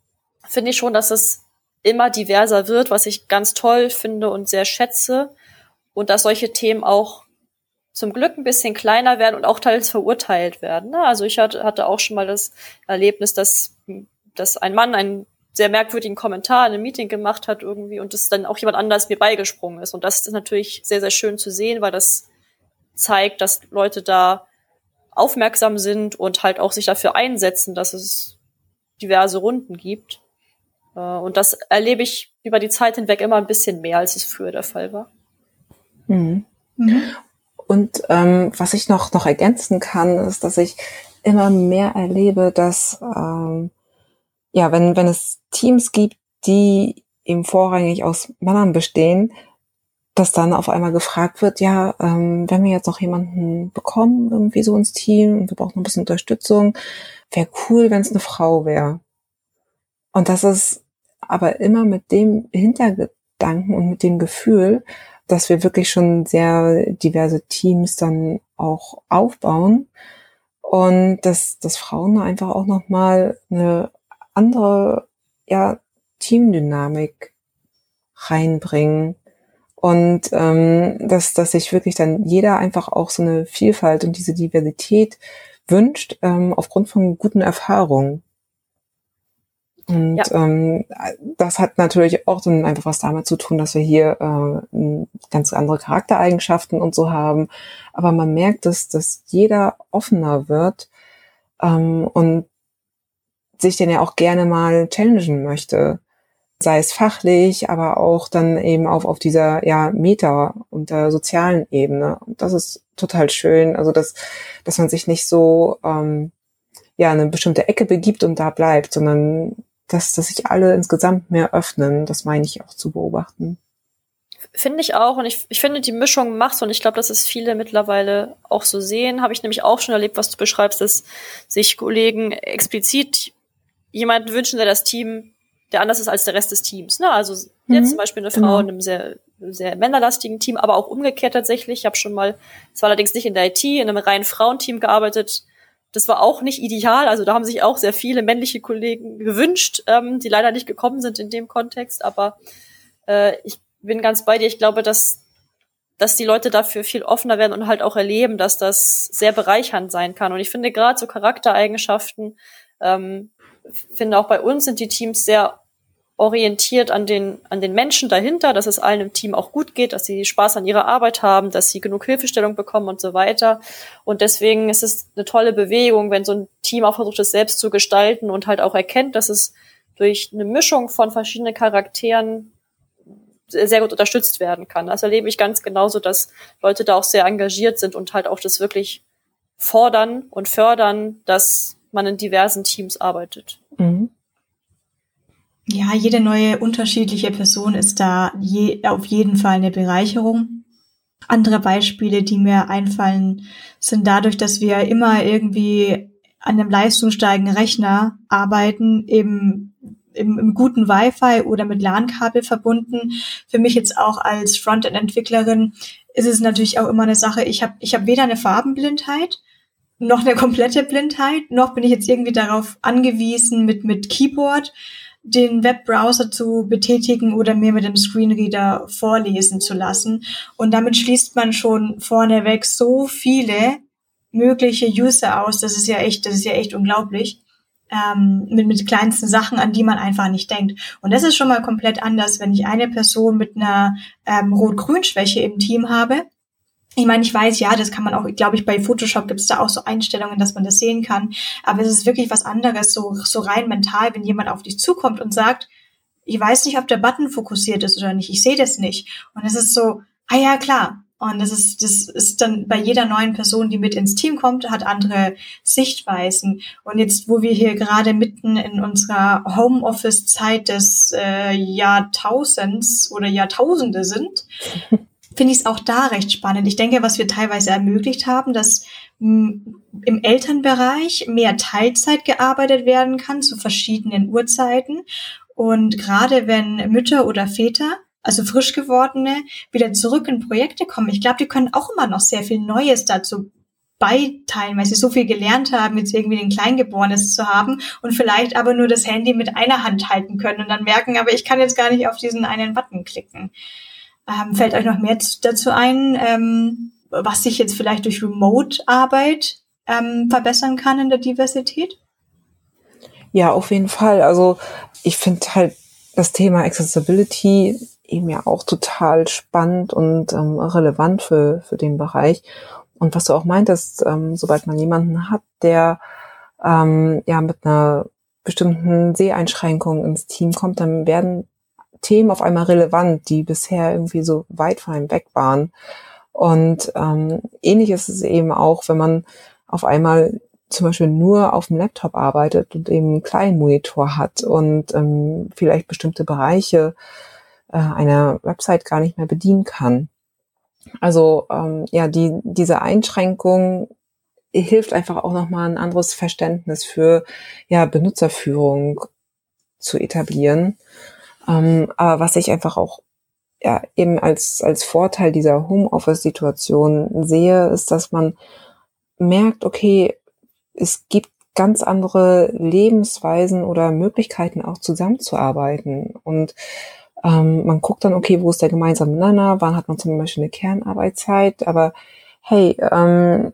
finde ich schon, dass es immer diverser wird, was ich ganz toll finde und sehr schätze. Und dass solche Themen auch zum Glück ein bisschen kleiner werden und auch teils verurteilt werden. Ne? Also ich hatte, hatte auch schon mal das Erlebnis, dass, dass ein Mann einen sehr merkwürdigen Kommentar in einem Meeting gemacht hat irgendwie und es dann auch jemand anders mir beigesprungen ist. Und das ist natürlich sehr, sehr schön zu sehen, weil das zeigt, dass Leute da aufmerksam sind und halt auch sich dafür einsetzen, dass es diverse Runden gibt. Äh, und das erlebe ich über die Zeit hinweg immer ein bisschen mehr, als es früher der Fall war. Mhm. Mhm. Und ähm, was ich noch, noch ergänzen kann, ist, dass ich immer mehr erlebe, dass ähm, ja, wenn, wenn es Teams gibt, die eben vorrangig aus Männern bestehen, dass dann auf einmal gefragt wird, ja, ähm, wenn wir jetzt noch jemanden bekommen, irgendwie so ins Team und wir brauchen ein bisschen Unterstützung, wäre cool, wenn es eine Frau wäre. Und das ist aber immer mit dem Hintergedanken und mit dem Gefühl, dass wir wirklich schon sehr diverse Teams dann auch aufbauen und dass, dass Frauen einfach auch nochmal eine andere ja, Teamdynamik reinbringen. Und ähm, dass, dass sich wirklich dann jeder einfach auch so eine Vielfalt und diese Diversität wünscht, ähm, aufgrund von guten Erfahrungen. Und ja. ähm, das hat natürlich auch dann einfach was damit zu tun, dass wir hier äh, ganz andere Charaktereigenschaften und so haben. Aber man merkt, dass, dass jeder offener wird ähm, und sich denn ja auch gerne mal challengen möchte. Sei es fachlich, aber auch dann eben auf, auf dieser ja, Meta- und der sozialen Ebene. Und das ist total schön. Also, dass, dass man sich nicht so ähm, ja, eine bestimmte Ecke begibt und da bleibt, sondern dass, dass sich alle insgesamt mehr öffnen. Das meine ich auch zu beobachten. Finde ich auch. Und ich, ich finde, die Mischung macht's. Und ich glaube, dass es viele mittlerweile auch so sehen. Habe ich nämlich auch schon erlebt, was du beschreibst, dass sich Kollegen explizit jemanden wünschen, der das Team, der anders ist als der Rest des Teams. Ne? Also mhm. jetzt zum Beispiel eine Frau genau. in einem sehr, sehr männerlastigen Team, aber auch umgekehrt tatsächlich. Ich habe schon mal, es war allerdings nicht in der IT, in einem reinen Frauenteam gearbeitet. Das war auch nicht ideal. Also da haben sich auch sehr viele männliche Kollegen gewünscht, ähm, die leider nicht gekommen sind in dem Kontext. Aber äh, ich bin ganz bei dir. Ich glaube, dass dass die Leute dafür viel offener werden und halt auch erleben, dass das sehr bereichernd sein kann. Und ich finde gerade so Charaktereigenschaften ähm, finde auch bei uns sind die Teams sehr orientiert an den, an den Menschen dahinter, dass es allen im Team auch gut geht, dass sie Spaß an ihrer Arbeit haben, dass sie genug Hilfestellung bekommen und so weiter. Und deswegen ist es eine tolle Bewegung, wenn so ein Team auch versucht, es selbst zu gestalten und halt auch erkennt, dass es durch eine Mischung von verschiedenen Charakteren sehr gut unterstützt werden kann. Das erlebe ich ganz genauso, dass Leute da auch sehr engagiert sind und halt auch das wirklich fordern und fördern, dass man in diversen Teams arbeitet. Mhm. Ja, jede neue unterschiedliche Person ist da je, auf jeden Fall eine Bereicherung. Andere Beispiele, die mir einfallen, sind dadurch, dass wir immer irgendwie an einem leistungssteigenden Rechner arbeiten, eben im, im guten Wi-Fi oder mit LAN-Kabel verbunden. Für mich jetzt auch als Frontend-Entwicklerin ist es natürlich auch immer eine Sache. Ich habe ich hab weder eine Farbenblindheit noch eine komplette Blindheit, noch bin ich jetzt irgendwie darauf angewiesen, mit, mit Keyboard den Webbrowser zu betätigen oder mir mit dem Screenreader vorlesen zu lassen. Und damit schließt man schon vorneweg so viele mögliche User aus. Das ist ja echt, das ist ja echt unglaublich. Ähm, mit, mit kleinsten Sachen, an die man einfach nicht denkt. Und das ist schon mal komplett anders, wenn ich eine Person mit einer ähm, Rot-Grün-Schwäche im Team habe ich meine, ich weiß, ja, das kann man auch, glaube ich, bei Photoshop gibt es da auch so Einstellungen, dass man das sehen kann. Aber es ist wirklich was anderes, so, so rein mental, wenn jemand auf dich zukommt und sagt, ich weiß nicht, ob der Button fokussiert ist oder nicht, ich sehe das nicht. Und es ist so, ah ja, klar. Und das ist, das ist dann bei jeder neuen Person, die mit ins Team kommt, hat andere Sichtweisen. Und jetzt, wo wir hier gerade mitten in unserer Homeoffice-Zeit des äh, Jahrtausends oder Jahrtausende sind, finde ich es auch da recht spannend. Ich denke, was wir teilweise ermöglicht haben, dass hm, im Elternbereich mehr Teilzeit gearbeitet werden kann zu verschiedenen Uhrzeiten. Und gerade wenn Mütter oder Väter, also frisch gewordene, wieder zurück in Projekte kommen, ich glaube, die können auch immer noch sehr viel Neues dazu beiteilen, weil sie so viel gelernt haben, jetzt irgendwie den Kleingeborenes zu haben und vielleicht aber nur das Handy mit einer Hand halten können und dann merken, aber ich kann jetzt gar nicht auf diesen einen Button klicken. Ähm, fällt euch noch mehr dazu ein, ähm, was sich jetzt vielleicht durch Remote-Arbeit ähm, verbessern kann in der Diversität? Ja, auf jeden Fall. Also ich finde halt das Thema Accessibility eben ja auch total spannend und ähm, relevant für, für den Bereich. Und was du auch meintest, ähm, sobald man jemanden hat, der ähm, ja mit einer bestimmten Seheinschränkung ins Team kommt, dann werden Themen auf einmal relevant, die bisher irgendwie so weit von einem weg waren. Und ähm, ähnlich ist es eben auch, wenn man auf einmal zum Beispiel nur auf dem Laptop arbeitet und eben einen kleinen Monitor hat und ähm, vielleicht bestimmte Bereiche äh, einer Website gar nicht mehr bedienen kann. Also ähm, ja, die, diese Einschränkung hilft einfach auch nochmal ein anderes Verständnis für ja, Benutzerführung zu etablieren. Ähm, aber was ich einfach auch ja, eben als, als Vorteil dieser Homeoffice-Situation sehe, ist, dass man merkt, okay, es gibt ganz andere Lebensweisen oder Möglichkeiten auch zusammenzuarbeiten. Und ähm, man guckt dann, okay, wo ist der gemeinsame Nenner, wann hat man zum Beispiel eine Kernarbeitszeit, aber hey, ähm,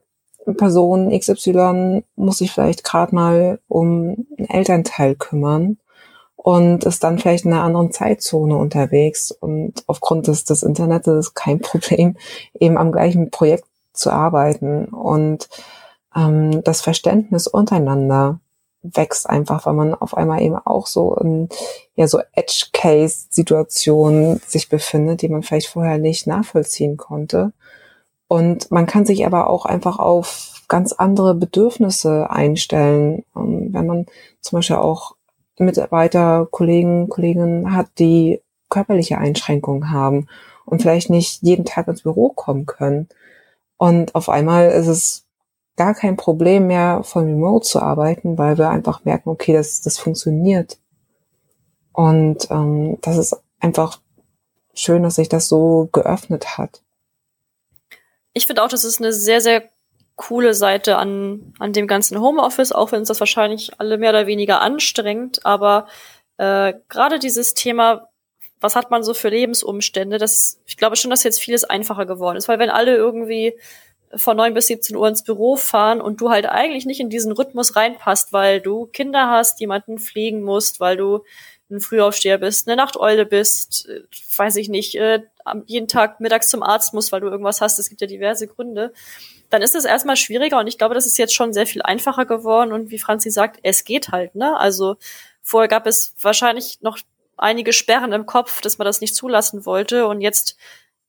Person XY muss sich vielleicht gerade mal um einen Elternteil kümmern und ist dann vielleicht in einer anderen Zeitzone unterwegs und aufgrund des, des Internets kein Problem, eben am gleichen Projekt zu arbeiten und ähm, das Verständnis untereinander wächst einfach, weil man auf einmal eben auch so in ja so Edge-Case-Situationen sich befindet, die man vielleicht vorher nicht nachvollziehen konnte. Und man kann sich aber auch einfach auf ganz andere Bedürfnisse einstellen. Wenn man zum Beispiel auch Mitarbeiter, Kollegen, Kolleginnen hat, die körperliche Einschränkungen haben und vielleicht nicht jeden Tag ins Büro kommen können. Und auf einmal ist es gar kein Problem mehr, von Remote zu arbeiten, weil wir einfach merken, okay, das, das funktioniert. Und ähm, das ist einfach schön, dass sich das so geöffnet hat. Ich finde auch, das ist eine sehr, sehr coole Seite an, an dem ganzen Homeoffice, auch wenn es das wahrscheinlich alle mehr oder weniger anstrengt. Aber äh, gerade dieses Thema, was hat man so für Lebensumstände, das, ich glaube schon, dass jetzt vieles einfacher geworden ist, weil wenn alle irgendwie von neun bis 17 Uhr ins Büro fahren und du halt eigentlich nicht in diesen Rhythmus reinpasst, weil du Kinder hast, jemanden pflegen musst, weil du ein Frühaufsteher bist, eine Nachteule bist, äh, weiß ich nicht, äh, jeden Tag mittags zum Arzt musst, weil du irgendwas hast. Es gibt ja diverse Gründe. Dann ist es erstmal schwieriger und ich glaube, das ist jetzt schon sehr viel einfacher geworden und wie Franzi sagt, es geht halt, ne? Also vorher gab es wahrscheinlich noch einige Sperren im Kopf, dass man das nicht zulassen wollte und jetzt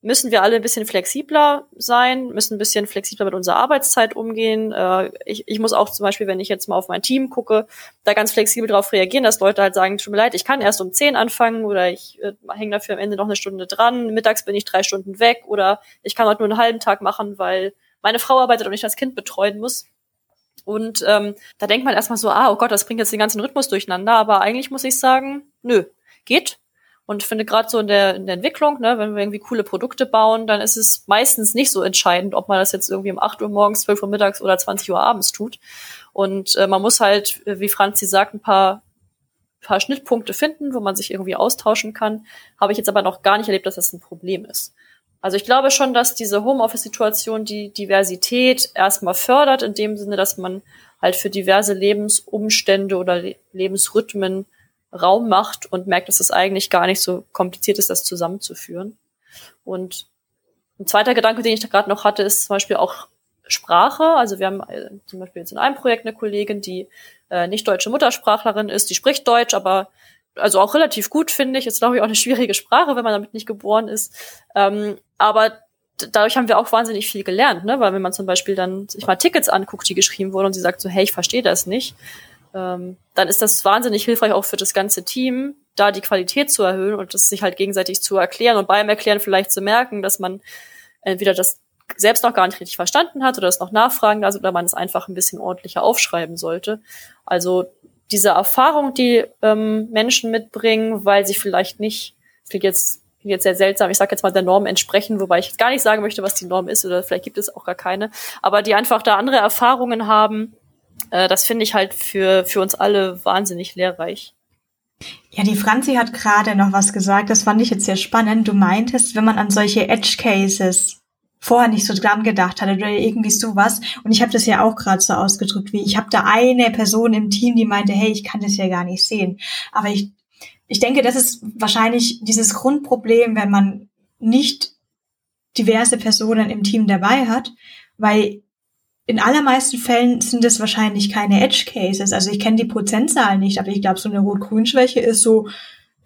müssen wir alle ein bisschen flexibler sein, müssen ein bisschen flexibler mit unserer Arbeitszeit umgehen. Äh, ich, ich muss auch zum Beispiel, wenn ich jetzt mal auf mein Team gucke, da ganz flexibel darauf reagieren, dass Leute halt sagen, tut mir leid, ich kann erst um zehn anfangen oder ich äh, hänge dafür am Ende noch eine Stunde dran, mittags bin ich drei Stunden weg oder ich kann heute nur einen halben Tag machen, weil meine Frau arbeitet und ich das Kind betreuen muss. Und ähm, da denkt man erstmal so, ah, oh Gott, das bringt jetzt den ganzen Rhythmus durcheinander, aber eigentlich muss ich sagen, nö, geht. Und finde gerade so in der, in der Entwicklung, ne, wenn wir irgendwie coole Produkte bauen, dann ist es meistens nicht so entscheidend, ob man das jetzt irgendwie um 8 Uhr morgens, 12 Uhr mittags oder 20 Uhr abends tut. Und äh, man muss halt, wie Franzi sagt, ein paar, paar Schnittpunkte finden, wo man sich irgendwie austauschen kann. Habe ich jetzt aber noch gar nicht erlebt, dass das ein Problem ist. Also ich glaube schon, dass diese Homeoffice-Situation die Diversität erstmal fördert, in dem Sinne, dass man halt für diverse Lebensumstände oder Lebensrhythmen Raum macht und merkt, dass es eigentlich gar nicht so kompliziert ist, das zusammenzuführen. Und ein zweiter Gedanke, den ich da gerade noch hatte, ist zum Beispiel auch Sprache. Also wir haben äh, zum Beispiel jetzt in einem Projekt eine Kollegin, die äh, nicht deutsche Muttersprachlerin ist, die spricht Deutsch, aber also auch relativ gut, finde ich. Ist, glaube ich, auch eine schwierige Sprache, wenn man damit nicht geboren ist. Ähm, aber dadurch haben wir auch wahnsinnig viel gelernt, ne? Weil wenn man zum Beispiel dann sich mal Tickets anguckt, die geschrieben wurden und sie sagt so, hey, ich verstehe das nicht, ähm, dann ist das wahnsinnig hilfreich auch für das ganze Team, da die Qualität zu erhöhen und das sich halt gegenseitig zu erklären und beim Erklären vielleicht zu merken, dass man entweder das selbst noch gar nicht richtig verstanden hat oder es noch nachfragen darf oder man es einfach ein bisschen ordentlicher aufschreiben sollte. Also diese Erfahrung, die ähm, Menschen mitbringen, weil sie vielleicht nicht, das klingt jetzt, jetzt sehr seltsam, ich sage jetzt mal der Norm entsprechen, wobei ich gar nicht sagen möchte, was die Norm ist oder vielleicht gibt es auch gar keine, aber die einfach da andere Erfahrungen haben, äh, das finde ich halt für, für uns alle wahnsinnig lehrreich. Ja, die Franzi hat gerade noch was gesagt, das fand ich jetzt sehr spannend. Du meintest, wenn man an solche Edge Cases vorher nicht so dran gedacht hatte oder irgendwie sowas. Und ich habe das ja auch gerade so ausgedrückt, wie ich habe da eine Person im Team, die meinte, hey, ich kann das ja gar nicht sehen. Aber ich, ich denke, das ist wahrscheinlich dieses Grundproblem, wenn man nicht diverse Personen im Team dabei hat, weil in allermeisten Fällen sind es wahrscheinlich keine Edge Cases. Also ich kenne die Prozentzahl nicht, aber ich glaube, so eine Rot-Grün-Schwäche ist so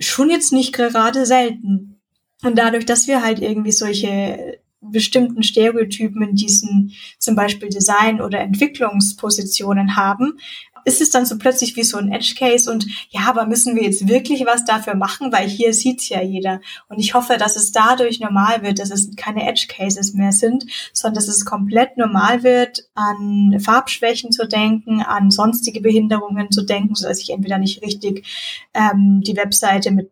schon jetzt nicht gerade selten. Und dadurch, dass wir halt irgendwie solche bestimmten Stereotypen in diesen zum Beispiel Design- oder Entwicklungspositionen haben, ist es dann so plötzlich wie so ein Edge Case und ja, aber müssen wir jetzt wirklich was dafür machen, weil hier sieht's ja jeder. Und ich hoffe, dass es dadurch normal wird, dass es keine Edge Cases mehr sind, sondern dass es komplett normal wird, an Farbschwächen zu denken, an sonstige Behinderungen zu denken, so dass ich entweder nicht richtig ähm, die Webseite mit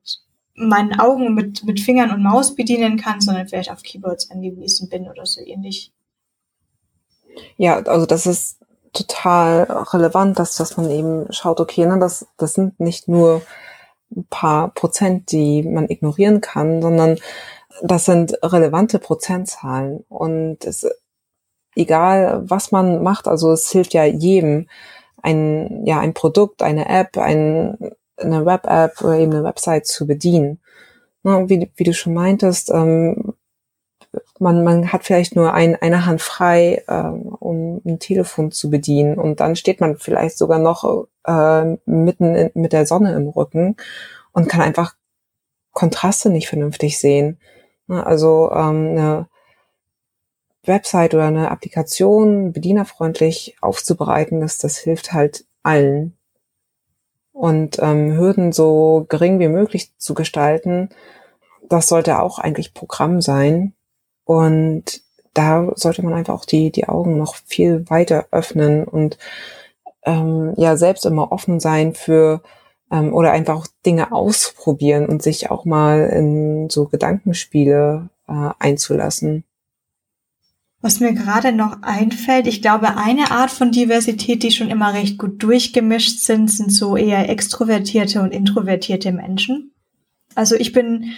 meinen Augen mit, mit Fingern und Maus bedienen kann, sondern vielleicht auf Keyboards angewiesen bin oder so ähnlich. Ja, also das ist total relevant, dass, dass man eben schaut, okay, ne, das, das sind nicht nur ein paar Prozent, die man ignorieren kann, sondern das sind relevante Prozentzahlen. Und es, egal was man macht, also es hilft ja jedem, ein, ja, ein Produkt, eine App, ein, eine Web-App oder eben eine Website zu bedienen. Ne, wie, wie du schon meintest, ähm, man, man hat vielleicht nur ein, eine Hand frei, ähm, um ein Telefon zu bedienen und dann steht man vielleicht sogar noch äh, mitten in, mit der Sonne im Rücken und kann einfach Kontraste nicht vernünftig sehen. Ne, also ähm, eine Website oder eine Applikation bedienerfreundlich aufzubereiten, das, das hilft halt allen. Und ähm, Hürden so gering wie möglich zu gestalten, das sollte auch eigentlich Programm sein. Und da sollte man einfach auch die, die Augen noch viel weiter öffnen und ähm, ja selbst immer offen sein für ähm, oder einfach auch Dinge ausprobieren und sich auch mal in so Gedankenspiele äh, einzulassen. Was mir gerade noch einfällt, ich glaube, eine Art von Diversität, die schon immer recht gut durchgemischt sind, sind so eher extrovertierte und introvertierte Menschen. Also ich bin,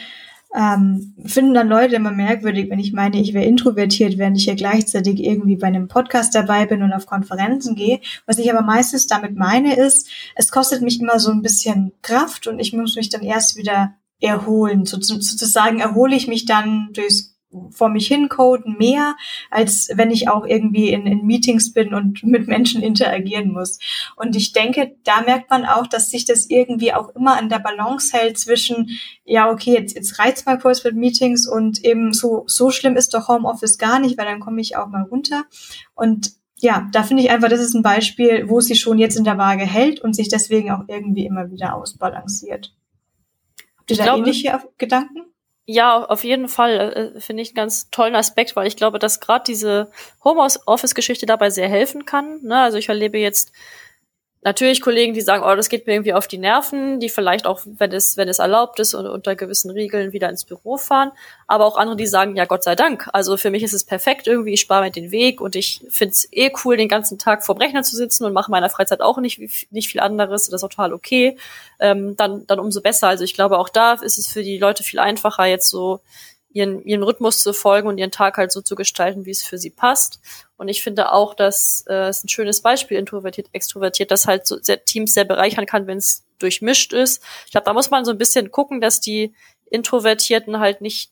ähm, finden dann Leute immer merkwürdig, wenn ich meine, ich wäre introvertiert, während ich ja gleichzeitig irgendwie bei einem Podcast dabei bin und auf Konferenzen gehe. Was ich aber meistens damit meine, ist, es kostet mich immer so ein bisschen Kraft und ich muss mich dann erst wieder erholen. So, sozusagen erhole ich mich dann durchs vor mich hincoden mehr, als wenn ich auch irgendwie in, in Meetings bin und mit Menschen interagieren muss. Und ich denke, da merkt man auch, dass sich das irgendwie auch immer an der Balance hält zwischen, ja, okay, jetzt, jetzt reizt mal kurz mit Meetings und eben so, so schlimm ist doch Homeoffice gar nicht, weil dann komme ich auch mal runter. Und ja, da finde ich einfach, das ist ein Beispiel, wo sie schon jetzt in der Waage hält und sich deswegen auch irgendwie immer wieder ausbalanciert. Habt ihr ich da glaube, ähnliche Gedanken? Ja, auf jeden Fall äh, finde ich einen ganz tollen Aspekt, weil ich glaube, dass gerade diese Homeoffice-Geschichte dabei sehr helfen kann. Ne? Also ich erlebe jetzt natürlich Kollegen, die sagen, oh, das geht mir irgendwie auf die Nerven, die vielleicht auch, wenn es, wenn es erlaubt ist und unter gewissen Regeln wieder ins Büro fahren. Aber auch andere, die sagen, ja, Gott sei Dank. Also für mich ist es perfekt irgendwie, ich spare mir den Weg und ich finde es eh cool, den ganzen Tag vorm Rechner zu sitzen und mache meiner Freizeit auch nicht, nicht viel anderes. Das ist total okay. Ähm, dann, dann umso besser. Also ich glaube, auch da ist es für die Leute viel einfacher, jetzt so ihren, ihren Rhythmus zu folgen und ihren Tag halt so zu gestalten, wie es für sie passt. Und ich finde auch, dass äh, es ein schönes Beispiel introvertiert, extrovertiert, das halt so sehr, Teams sehr bereichern kann, wenn es durchmischt ist. Ich glaube, da muss man so ein bisschen gucken, dass die Introvertierten halt nicht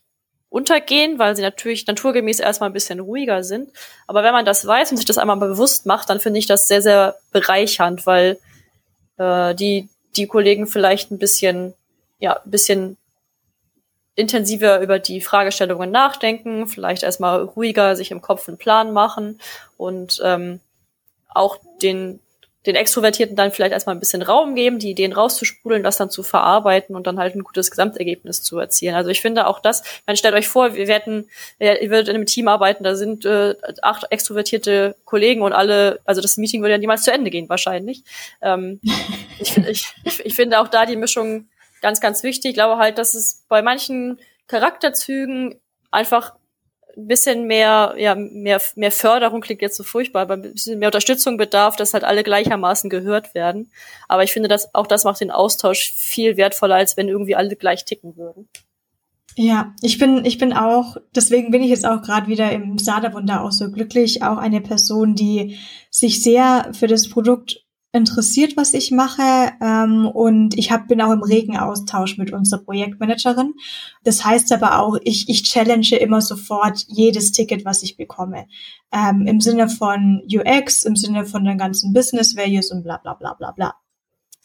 untergehen, weil sie natürlich naturgemäß erstmal ein bisschen ruhiger sind. Aber wenn man das weiß und sich das einmal bewusst macht, dann finde ich das sehr, sehr bereichernd, weil äh, die, die Kollegen vielleicht ein bisschen, ja, ein bisschen intensiver über die Fragestellungen nachdenken, vielleicht erstmal ruhiger sich im Kopf einen Plan machen und ähm, auch den, den Extrovertierten dann vielleicht erstmal ein bisschen Raum geben, die Ideen rauszuspulen, das dann zu verarbeiten und dann halt ein gutes Gesamtergebnis zu erzielen. Also ich finde auch das, man stellt euch vor, wir werden, ihr würdet in einem Team arbeiten, da sind äh, acht extrovertierte Kollegen und alle, also das Meeting würde ja niemals zu Ende gehen wahrscheinlich. Ähm, ich, ich, ich, ich finde auch da die Mischung ganz, ganz wichtig. Ich glaube halt, dass es bei manchen Charakterzügen einfach ein bisschen mehr, ja, mehr, mehr Förderung klingt jetzt so furchtbar, aber ein bisschen mehr Unterstützung bedarf, dass halt alle gleichermaßen gehört werden. Aber ich finde, dass auch das macht den Austausch viel wertvoller, als wenn irgendwie alle gleich ticken würden. Ja, ich bin, ich bin auch, deswegen bin ich jetzt auch gerade wieder im Saderwunder auch so glücklich, auch eine Person, die sich sehr für das Produkt interessiert, was ich mache ähm, und ich hab, bin auch im regen Austausch mit unserer Projektmanagerin. Das heißt aber auch, ich, ich challenge immer sofort jedes Ticket, was ich bekomme. Ähm, Im Sinne von UX, im Sinne von den ganzen Business Values und bla bla bla bla bla.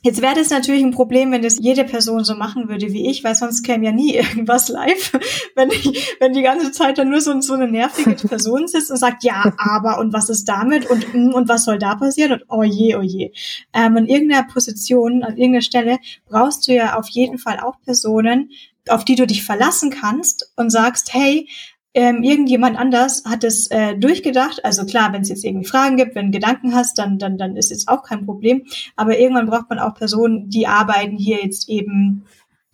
Jetzt wäre das natürlich ein Problem, wenn das jede Person so machen würde wie ich, weil sonst käme ja nie irgendwas live, wenn, ich, wenn die ganze Zeit dann nur so, so eine nervige Person sitzt und sagt, ja, aber und was ist damit und mm, und was soll da passieren und oh je, oh je. Ähm, an irgendeiner Position, an irgendeiner Stelle brauchst du ja auf jeden Fall auch Personen, auf die du dich verlassen kannst und sagst, hey, ähm, irgendjemand anders hat es äh, durchgedacht. Also klar, wenn es jetzt irgendwie Fragen gibt, wenn du Gedanken hast, dann, dann, dann ist jetzt auch kein Problem. Aber irgendwann braucht man auch Personen, die arbeiten hier jetzt eben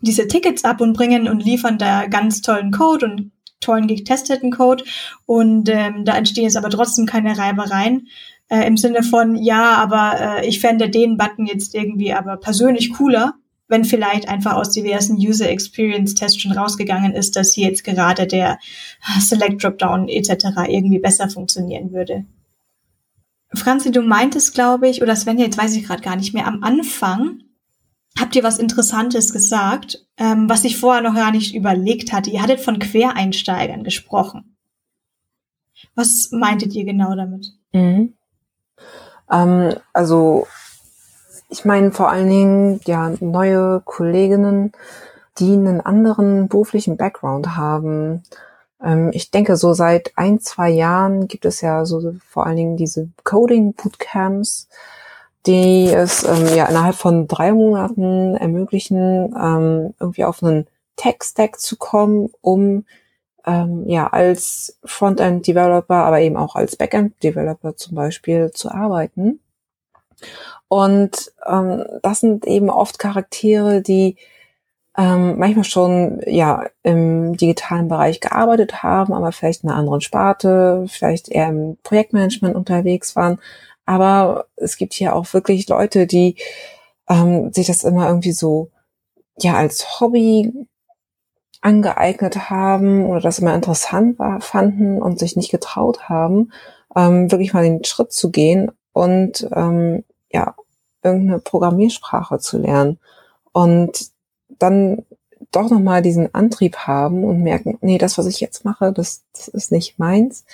diese Tickets ab und bringen und liefern da ganz tollen Code und tollen getesteten Code. Und ähm, da entstehen jetzt aber trotzdem keine Reibereien. äh, im Sinne von, ja, aber äh, ich fände den Button jetzt irgendwie aber persönlich cooler, wenn vielleicht einfach aus diversen User Experience Tests schon rausgegangen ist, dass hier jetzt gerade der Select Dropdown etc. irgendwie besser funktionieren würde. Franzi, du meintest, glaube ich, oder Sven, jetzt weiß ich gerade gar nicht mehr, am Anfang habt ihr was Interessantes gesagt, ähm, was ich vorher noch gar nicht überlegt hatte. Ihr hattet von Quereinsteigern gesprochen. Was meintet ihr genau damit? Mhm. Ähm, also ich meine vor allen Dingen ja neue Kolleginnen, die einen anderen beruflichen Background haben. Ähm, ich denke, so seit ein, zwei Jahren gibt es ja so vor allen Dingen diese Coding Bootcamps, die es ähm, ja innerhalb von drei Monaten ermöglichen, ähm, irgendwie auf einen Tech-Stack zu kommen, um ähm, ja als Frontend-Developer, aber eben auch als Backend-Developer zum Beispiel zu arbeiten. Und ähm, das sind eben oft Charaktere, die ähm, manchmal schon ja im digitalen Bereich gearbeitet haben, aber vielleicht in einer anderen Sparte, vielleicht eher im Projektmanagement unterwegs waren, aber es gibt hier auch wirklich Leute, die ähm, sich das immer irgendwie so ja als Hobby angeeignet haben oder das immer interessant war, fanden und sich nicht getraut haben, ähm, wirklich mal den Schritt zu gehen und ähm, ja irgendeine Programmiersprache zu lernen und dann doch noch mal diesen Antrieb haben und merken, nee, das, was ich jetzt mache, das, das ist nicht meins.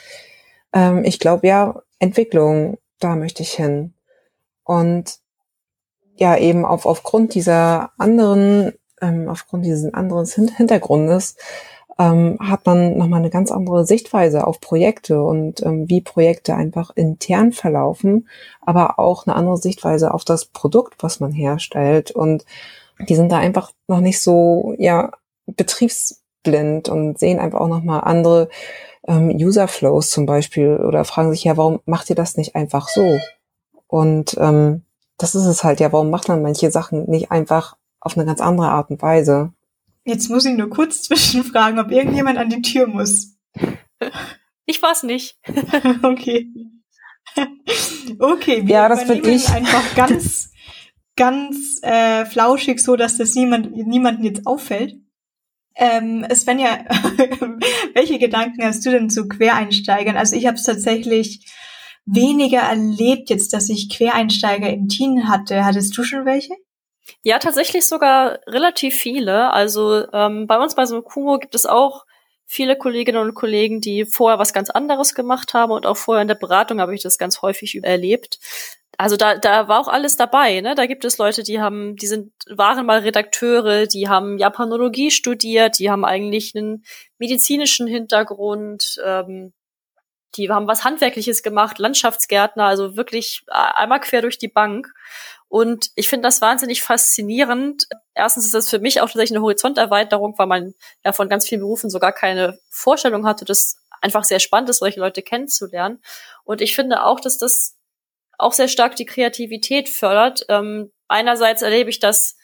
Ähm, ich glaube ja, Entwicklung da möchte ich hin. Und ja, eben auf, aufgrund dieser anderen, ähm, aufgrund dieses anderen Hintergrundes, ähm, hat man nochmal eine ganz andere Sichtweise auf Projekte und ähm, wie Projekte einfach intern verlaufen, aber auch eine andere Sichtweise auf das Produkt, was man herstellt. Und die sind da einfach noch nicht so, ja, betriebsblind und sehen einfach auch nochmal andere ähm, User Flows zum Beispiel oder fragen sich ja, warum macht ihr das nicht einfach so? Und ähm, das ist es halt ja, warum macht man manche Sachen nicht einfach auf eine ganz andere Art und Weise? Jetzt muss ich nur kurz zwischenfragen, ob irgendjemand an die Tür muss. Ich war's nicht. okay. Okay, wir ja, das übernehmen ich. einfach ganz, ganz äh, flauschig, so dass das niemand, niemanden jetzt auffällt. Ähm, Svenja, welche Gedanken hast du denn zu Quereinsteigern? Also ich habe es tatsächlich weniger erlebt jetzt, dass ich Quereinsteiger im Team hatte. Hattest du schon welche? Ja, tatsächlich sogar relativ viele. Also ähm, bei uns bei so einem Kumo gibt es auch viele Kolleginnen und Kollegen, die vorher was ganz anderes gemacht haben und auch vorher in der Beratung habe ich das ganz häufig erlebt also da, da war auch alles dabei, ne? Da gibt es Leute, die haben, die sind, waren mal Redakteure, die haben Japanologie studiert, die haben eigentlich einen medizinischen Hintergrund, ähm, die haben was Handwerkliches gemacht, Landschaftsgärtner, also wirklich äh, einmal quer durch die Bank. Und ich finde das wahnsinnig faszinierend. Erstens ist das für mich auch tatsächlich eine Horizonterweiterung, weil man ja von ganz vielen Berufen sogar keine Vorstellung hatte, das einfach sehr spannend ist, solche Leute kennenzulernen. Und ich finde auch, dass das auch sehr stark die Kreativität fördert. Ähm, einerseits erlebe ich, dass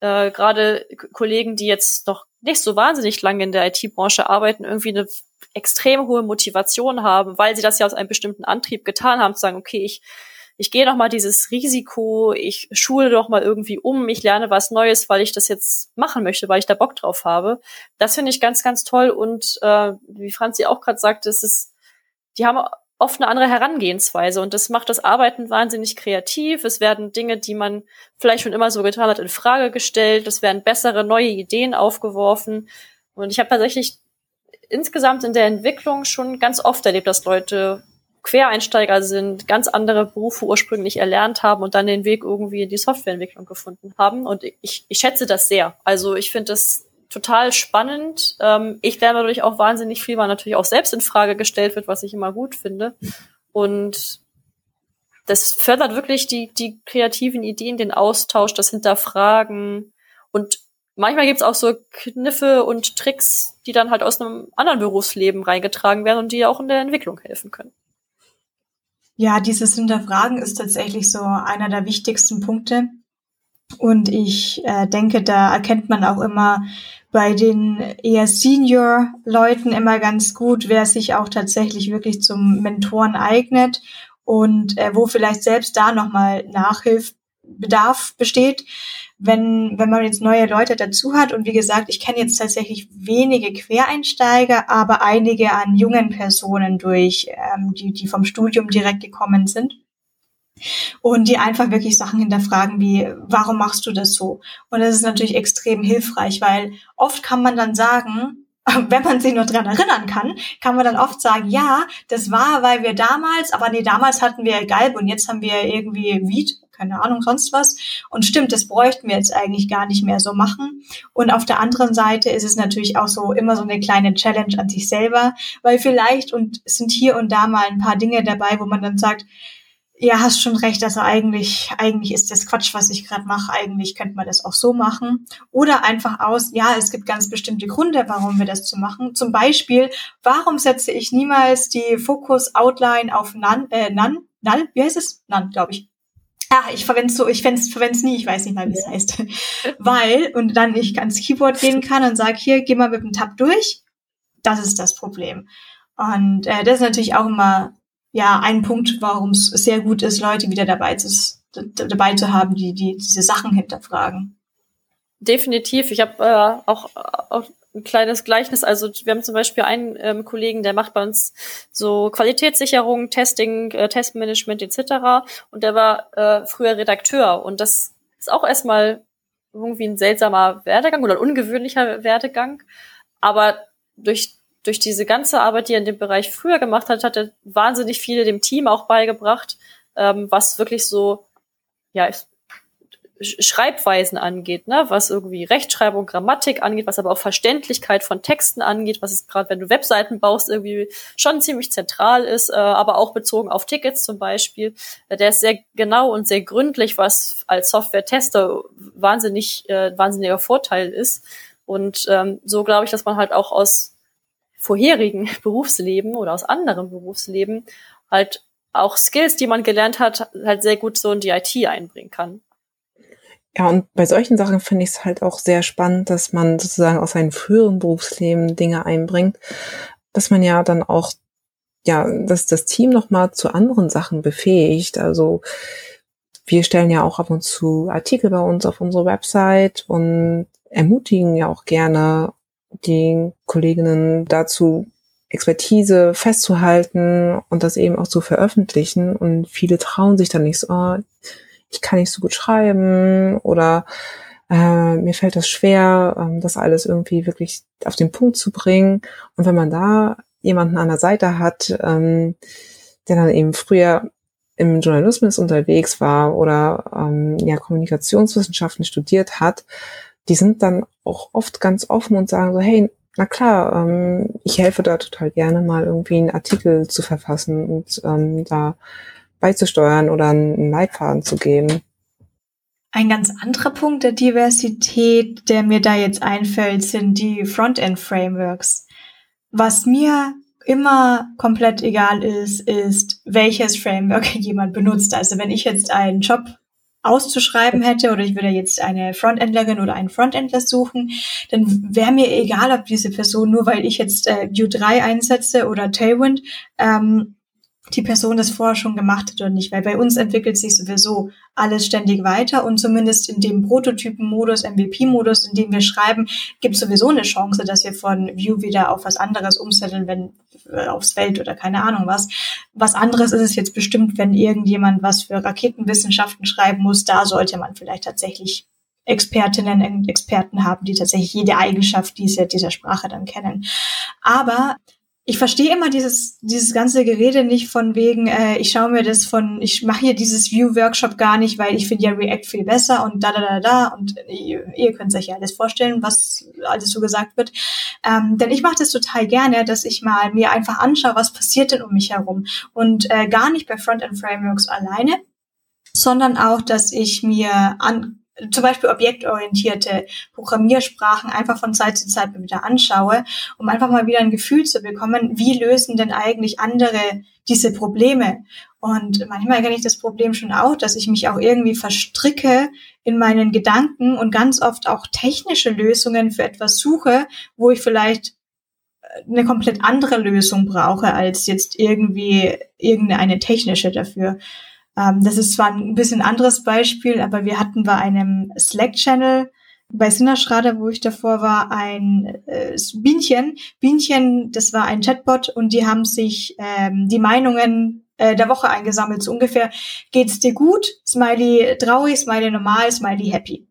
äh, gerade Kollegen, die jetzt noch nicht so wahnsinnig lange in der IT-Branche arbeiten, irgendwie eine extrem hohe Motivation haben, weil sie das ja aus einem bestimmten Antrieb getan haben, zu sagen, okay, ich, ich gehe noch mal dieses Risiko, ich schule doch mal irgendwie um, ich lerne was Neues, weil ich das jetzt machen möchte, weil ich da Bock drauf habe. Das finde ich ganz, ganz toll. Und äh, wie Franzi auch gerade sagte, es ist, die haben oft eine andere Herangehensweise und das macht das Arbeiten wahnsinnig kreativ. Es werden Dinge, die man vielleicht schon immer so getan hat, in Frage gestellt. Es werden bessere, neue Ideen aufgeworfen. Und ich habe tatsächlich insgesamt in der Entwicklung schon ganz oft erlebt, dass Leute Quereinsteiger sind, ganz andere Berufe ursprünglich erlernt haben und dann den Weg irgendwie in die Softwareentwicklung gefunden haben. Und ich, ich schätze das sehr. Also ich finde das total spannend. Ähm, ich lerne dadurch auch wahnsinnig viel, weil natürlich auch selbst in Frage gestellt wird, was ich immer gut finde. Und das fördert wirklich die, die kreativen Ideen, den Austausch, das Hinterfragen. Und manchmal gibt's auch so Kniffe und Tricks, die dann halt aus einem anderen Berufsleben reingetragen werden und die auch in der Entwicklung helfen können. Ja, dieses Hinterfragen ist tatsächlich so einer der wichtigsten Punkte. Und ich äh, denke, da erkennt man auch immer, bei den eher Senior-Leuten immer ganz gut, wer sich auch tatsächlich wirklich zum Mentoren eignet und äh, wo vielleicht selbst da nochmal Nachhilfbedarf besteht, wenn, wenn man jetzt neue Leute dazu hat. Und wie gesagt, ich kenne jetzt tatsächlich wenige Quereinsteiger, aber einige an jungen Personen durch, ähm, die, die vom Studium direkt gekommen sind und die einfach wirklich Sachen hinterfragen wie, warum machst du das so? Und das ist natürlich extrem hilfreich, weil oft kann man dann sagen, wenn man sich nur dran erinnern kann, kann man dann oft sagen, ja, das war, weil wir damals, aber nee, damals hatten wir Galb und jetzt haben wir irgendwie Wied, keine Ahnung, sonst was. Und stimmt, das bräuchten wir jetzt eigentlich gar nicht mehr so machen. Und auf der anderen Seite ist es natürlich auch so immer so eine kleine Challenge an sich selber, weil vielleicht und sind hier und da mal ein paar Dinge dabei, wo man dann sagt, ja, hast schon recht. Also eigentlich, eigentlich ist das Quatsch, was ich gerade mache. Eigentlich könnte man das auch so machen. Oder einfach aus, ja, es gibt ganz bestimmte Gründe, warum wir das zu machen. Zum Beispiel, warum setze ich niemals die Fokus-Outline auf Nan, äh, Nan, Null, wie heißt es? Nan, glaube ich. Ja, ich verwende so, ich verwende es nie, ich weiß nicht mal, wie es heißt. Weil, und dann ich ans Keyboard gehen kann und sage, hier, geh mal mit dem Tab durch. Das ist das Problem. Und äh, das ist natürlich auch immer ja ein Punkt, warum es sehr gut ist, Leute wieder dabei zu, dabei zu haben, die, die diese Sachen hinterfragen. Definitiv. Ich habe äh, auch, auch ein kleines Gleichnis. Also wir haben zum Beispiel einen ähm, Kollegen, der macht bei uns so Qualitätssicherung, Testing, äh, Testmanagement etc. Und der war äh, früher Redakteur. Und das ist auch erstmal irgendwie ein seltsamer Werdegang oder ein ungewöhnlicher Werdegang. Aber durch durch diese ganze Arbeit, die er in dem Bereich früher gemacht hat, hat er wahnsinnig viele dem Team auch beigebracht, ähm, was wirklich so, ja, Schreibweisen angeht, ne, was irgendwie Rechtschreibung, Grammatik angeht, was aber auch Verständlichkeit von Texten angeht, was es gerade, wenn du Webseiten baust, irgendwie schon ziemlich zentral ist, äh, aber auch bezogen auf Tickets zum Beispiel. Äh, der ist sehr genau und sehr gründlich, was als Software-Tester wahnsinnig, äh, wahnsinniger Vorteil ist. Und ähm, so glaube ich, dass man halt auch aus vorherigen Berufsleben oder aus anderen Berufsleben halt auch Skills, die man gelernt hat, halt sehr gut so in die IT einbringen kann. Ja, und bei solchen Sachen finde ich es halt auch sehr spannend, dass man sozusagen aus seinem früheren Berufsleben Dinge einbringt, dass man ja dann auch, ja, dass das Team nochmal zu anderen Sachen befähigt. Also wir stellen ja auch ab und zu Artikel bei uns auf unsere Website und ermutigen ja auch gerne die Kolleginnen dazu, Expertise festzuhalten und das eben auch zu veröffentlichen. Und viele trauen sich dann nicht so, oh, ich kann nicht so gut schreiben oder äh, mir fällt das schwer, ähm, das alles irgendwie wirklich auf den Punkt zu bringen. Und wenn man da jemanden an der Seite hat, ähm, der dann eben früher im Journalismus unterwegs war oder ähm, ja Kommunikationswissenschaften studiert hat, die sind dann auch oft ganz offen und sagen so, hey, na klar, ähm, ich helfe da total gerne mal irgendwie einen Artikel zu verfassen und ähm, da beizusteuern oder einen Leitfaden zu geben. Ein ganz anderer Punkt der Diversität, der mir da jetzt einfällt, sind die Frontend-Frameworks. Was mir immer komplett egal ist, ist, welches Framework jemand benutzt. Also wenn ich jetzt einen Job auszuschreiben hätte oder ich würde jetzt eine Frontendlerin oder einen Frontendler suchen, dann wäre mir egal, ob diese Person nur weil ich jetzt äh, Vue 3 einsetze oder Tailwind, ähm, die Person das vorher schon gemacht hat oder nicht, weil bei uns entwickelt sich sowieso alles ständig weiter und zumindest in dem Prototypen-Modus, MVP-Modus, in dem wir schreiben, gibt es sowieso eine Chance, dass wir von View wieder auf was anderes umsetteln, wenn äh, aufs Feld oder keine Ahnung was. Was anderes ist es jetzt bestimmt, wenn irgendjemand was für Raketenwissenschaften schreiben muss, da sollte man vielleicht tatsächlich Expertinnen und Experten haben, die tatsächlich jede Eigenschaft dieser, dieser Sprache dann kennen. Aber ich verstehe immer dieses, dieses ganze Gerede nicht von wegen, äh, ich schaue mir das von, ich mache hier dieses View-Workshop gar nicht, weil ich finde ja React viel besser und da, da, da, da. Und ihr, ihr könnt euch ja alles vorstellen, was alles so gesagt wird. Ähm, denn ich mache das total gerne, dass ich mal mir einfach anschaue, was passiert denn um mich herum. Und äh, gar nicht bei Frontend-Frameworks alleine, sondern auch, dass ich mir an, zum Beispiel objektorientierte Programmiersprachen einfach von Zeit zu Zeit wieder anschaue, um einfach mal wieder ein Gefühl zu bekommen, wie lösen denn eigentlich andere diese Probleme? Und manchmal kenne ich das Problem schon auch, dass ich mich auch irgendwie verstricke in meinen Gedanken und ganz oft auch technische Lösungen für etwas suche, wo ich vielleicht eine komplett andere Lösung brauche als jetzt irgendwie irgendeine technische dafür. Ähm, das ist zwar ein bisschen anderes Beispiel, aber wir hatten bei einem Slack-Channel bei Sinnerschrader, wo ich davor war, ein äh, Bienchen. Bienchen, das war ein Chatbot und die haben sich ähm, die Meinungen äh, der Woche eingesammelt. So ungefähr, geht's dir gut? Smiley traurig, Smiley normal, Smiley happy.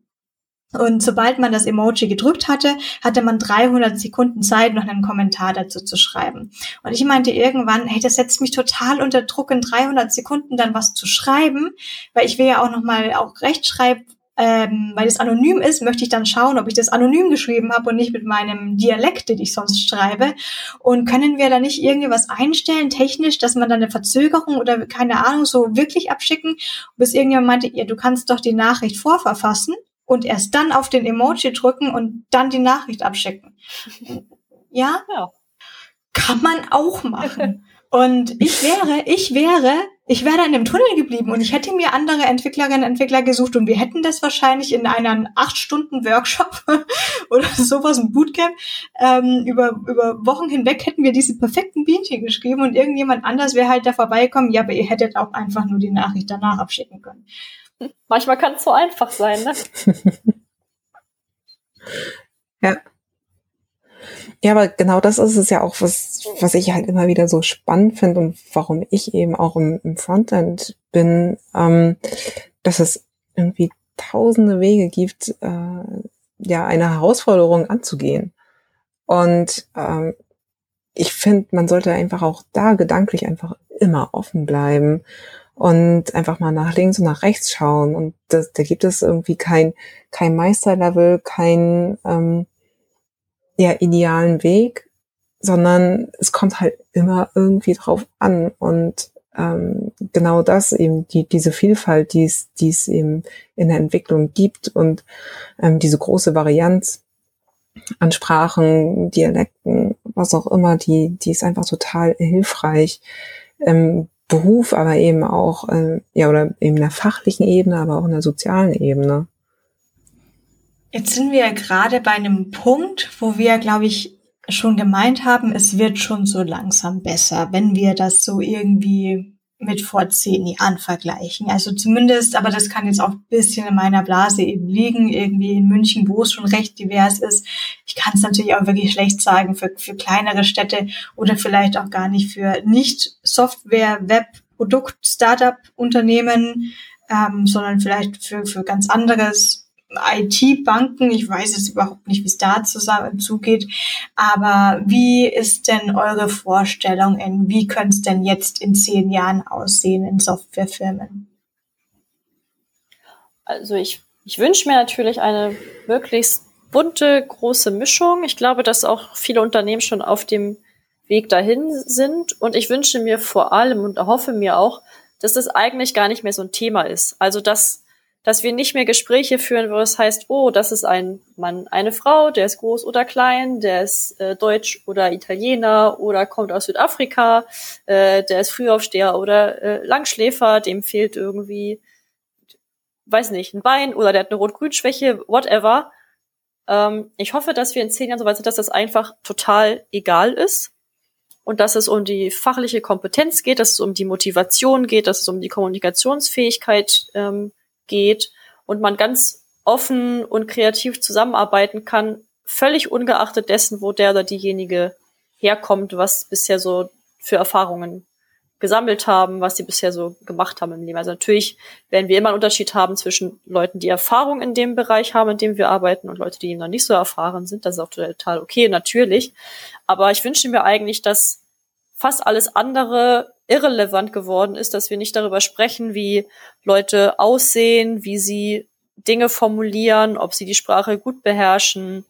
Und sobald man das Emoji gedrückt hatte, hatte man 300 Sekunden Zeit, noch einen Kommentar dazu zu schreiben. Und ich meinte irgendwann, hey, das setzt mich total unter Druck, in 300 Sekunden dann was zu schreiben, weil ich will ja auch nochmal auch rechtschreib, ähm, weil es anonym ist, möchte ich dann schauen, ob ich das anonym geschrieben habe und nicht mit meinem Dialekt, den ich sonst schreibe. Und können wir da nicht irgendwie was einstellen, technisch, dass man dann eine Verzögerung oder keine Ahnung so wirklich abschicken? Bis irgendjemand meinte, ja, du kannst doch die Nachricht vorverfassen und erst dann auf den Emoji drücken und dann die Nachricht abschicken. Ja? ja. Kann man auch machen. Und ich wäre, ich wäre, ich wäre in dem Tunnel geblieben und ich hätte mir andere Entwicklerinnen und Entwickler gesucht und wir hätten das wahrscheinlich in einem acht Stunden Workshop oder sowas, ein Bootcamp, ähm, über, über Wochen hinweg hätten wir diese perfekten Bienchen geschrieben und irgendjemand anders wäre halt da vorbeigekommen, ja, aber ihr hättet auch einfach nur die Nachricht danach abschicken können. Manchmal kann es so einfach sein, ne? ja. Ja, aber genau das ist es ja auch, was, was ich halt immer wieder so spannend finde und warum ich eben auch im, im Frontend bin, ähm, dass es irgendwie tausende Wege gibt, äh, ja, eine Herausforderung anzugehen. Und ähm, ich finde, man sollte einfach auch da gedanklich einfach immer offen bleiben und einfach mal nach links und nach rechts schauen. Und das, da gibt es irgendwie kein, kein Meisterlevel, kein ähm, ja, idealen Weg, sondern es kommt halt immer irgendwie drauf an. Und ähm, genau das eben, die, diese Vielfalt, die es, die es eben in der Entwicklung gibt und ähm, diese große Varianz an Sprachen, Dialekten, was auch immer, die, die ist einfach total hilfreich. Ähm, Beruf, aber eben auch, äh, ja, oder eben der fachlichen Ebene, aber auch in der sozialen Ebene. Jetzt sind wir gerade bei einem Punkt, wo wir, glaube ich, schon gemeint haben, es wird schon so langsam besser, wenn wir das so irgendwie mit vor zehn Jahren vergleichen. Also zumindest, aber das kann jetzt auch ein bisschen in meiner Blase eben liegen, irgendwie in München, wo es schon recht divers ist. Ich kann es natürlich auch wirklich schlecht sagen für, für kleinere Städte oder vielleicht auch gar nicht für nicht Software, Web, Produkt, Startup-Unternehmen, ähm, sondern vielleicht für, für ganz anderes IT-Banken. Ich weiß jetzt überhaupt nicht, wie es da zusammen zugeht. Aber wie ist denn eure Vorstellung in, wie könnte es denn jetzt in zehn Jahren aussehen in Softwarefirmen? Also ich, ich wünsche mir natürlich eine möglichst bunte, große Mischung. Ich glaube, dass auch viele Unternehmen schon auf dem Weg dahin sind. Und ich wünsche mir vor allem und hoffe mir auch, dass das eigentlich gar nicht mehr so ein Thema ist. Also, dass dass wir nicht mehr Gespräche führen, wo es heißt, oh, das ist ein Mann, eine Frau, der ist groß oder klein, der ist äh, Deutsch oder Italiener oder kommt aus Südafrika, äh, der ist Frühaufsteher oder äh, Langschläfer, dem fehlt irgendwie, weiß nicht, ein Bein oder der hat eine Rot-Grün-Schwäche, whatever. Ähm, ich hoffe, dass wir in zehn Jahren so weit sind, dass das einfach total egal ist und dass es um die fachliche Kompetenz geht, dass es um die Motivation geht, dass es um die Kommunikationsfähigkeit ähm, geht und man ganz offen und kreativ zusammenarbeiten kann, völlig ungeachtet dessen, wo der oder diejenige herkommt, was bisher so für Erfahrungen gesammelt haben, was sie bisher so gemacht haben im Leben. Also natürlich werden wir immer einen Unterschied haben zwischen Leuten, die Erfahrung in dem Bereich haben, in dem wir arbeiten, und Leute, die eben noch nicht so erfahren sind. Das ist auch total okay, natürlich. Aber ich wünsche mir eigentlich, dass fast alles andere irrelevant geworden ist, dass wir nicht darüber sprechen, wie Leute aussehen, wie sie Dinge formulieren, ob sie die Sprache gut beherrschen,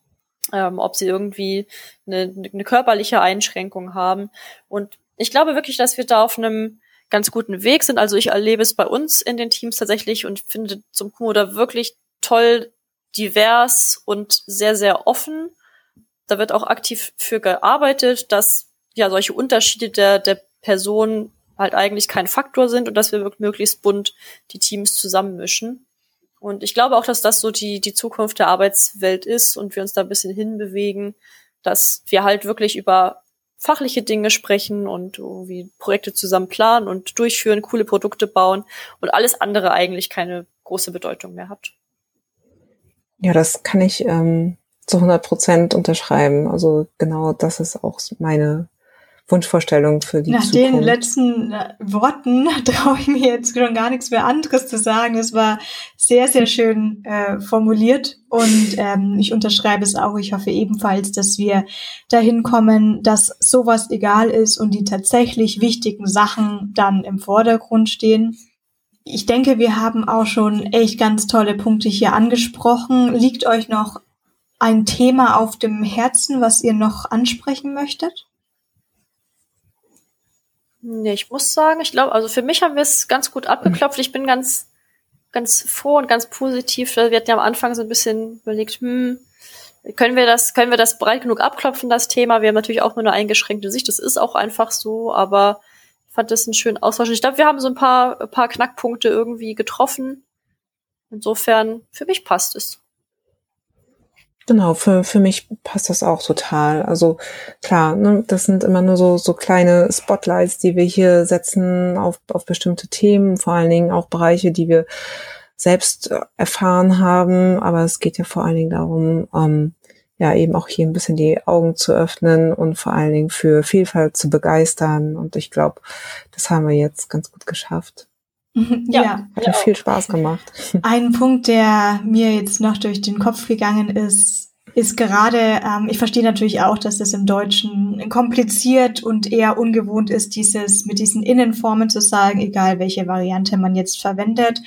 ähm, ob sie irgendwie eine, eine körperliche Einschränkung haben. Und ich glaube wirklich, dass wir da auf einem ganz guten Weg sind. Also ich erlebe es bei uns in den Teams tatsächlich und finde zum Kumoda wirklich toll, divers und sehr, sehr offen. Da wird auch aktiv für gearbeitet, dass ja solche Unterschiede der, der Personen halt eigentlich kein Faktor sind und dass wir möglichst bunt die Teams zusammenmischen. Und ich glaube auch, dass das so die, die Zukunft der Arbeitswelt ist und wir uns da ein bisschen hinbewegen, dass wir halt wirklich über fachliche Dinge sprechen und irgendwie Projekte zusammen planen und durchführen, coole Produkte bauen und alles andere eigentlich keine große Bedeutung mehr hat. Ja, das kann ich ähm, zu 100 Prozent unterschreiben. Also genau das ist auch meine Wunschvorstellung für die Nach Zukunft. den letzten äh, Worten traue ich mir jetzt schon gar nichts mehr anderes zu sagen. Es war sehr, sehr schön äh, formuliert und ähm, ich unterschreibe es auch. Ich hoffe ebenfalls, dass wir dahin kommen, dass sowas egal ist und die tatsächlich wichtigen Sachen dann im Vordergrund stehen. Ich denke, wir haben auch schon echt ganz tolle Punkte hier angesprochen. Liegt euch noch ein Thema auf dem Herzen, was ihr noch ansprechen möchtet? Nee, ich muss sagen, ich glaube, also für mich haben wir es ganz gut abgeklopft. Ich bin ganz, ganz froh und ganz positiv. Wir hatten ja am Anfang so ein bisschen überlegt, hm, können wir das, können wir das breit genug abklopfen, das Thema? Wir haben natürlich auch nur eine eingeschränkte Sicht. Das ist auch einfach so, aber ich fand das einen schönen Austausch. Ich glaube, wir haben so ein paar, ein paar Knackpunkte irgendwie getroffen. Insofern, für mich passt es. Genau, für, für mich passt das auch total. Also klar, ne, das sind immer nur so, so kleine Spotlights, die wir hier setzen auf, auf bestimmte Themen, vor allen Dingen auch Bereiche, die wir selbst äh, erfahren haben. Aber es geht ja vor allen Dingen darum, ähm, ja, eben auch hier ein bisschen die Augen zu öffnen und vor allen Dingen für Vielfalt zu begeistern. Und ich glaube, das haben wir jetzt ganz gut geschafft. Ja, ja hat ja viel Spaß gemacht. Ein Punkt, der mir jetzt noch durch den Kopf gegangen ist, ist gerade, ähm, ich verstehe natürlich auch, dass das im Deutschen kompliziert und eher ungewohnt ist, dieses mit diesen Innenformen zu sagen, egal welche Variante man jetzt verwendet.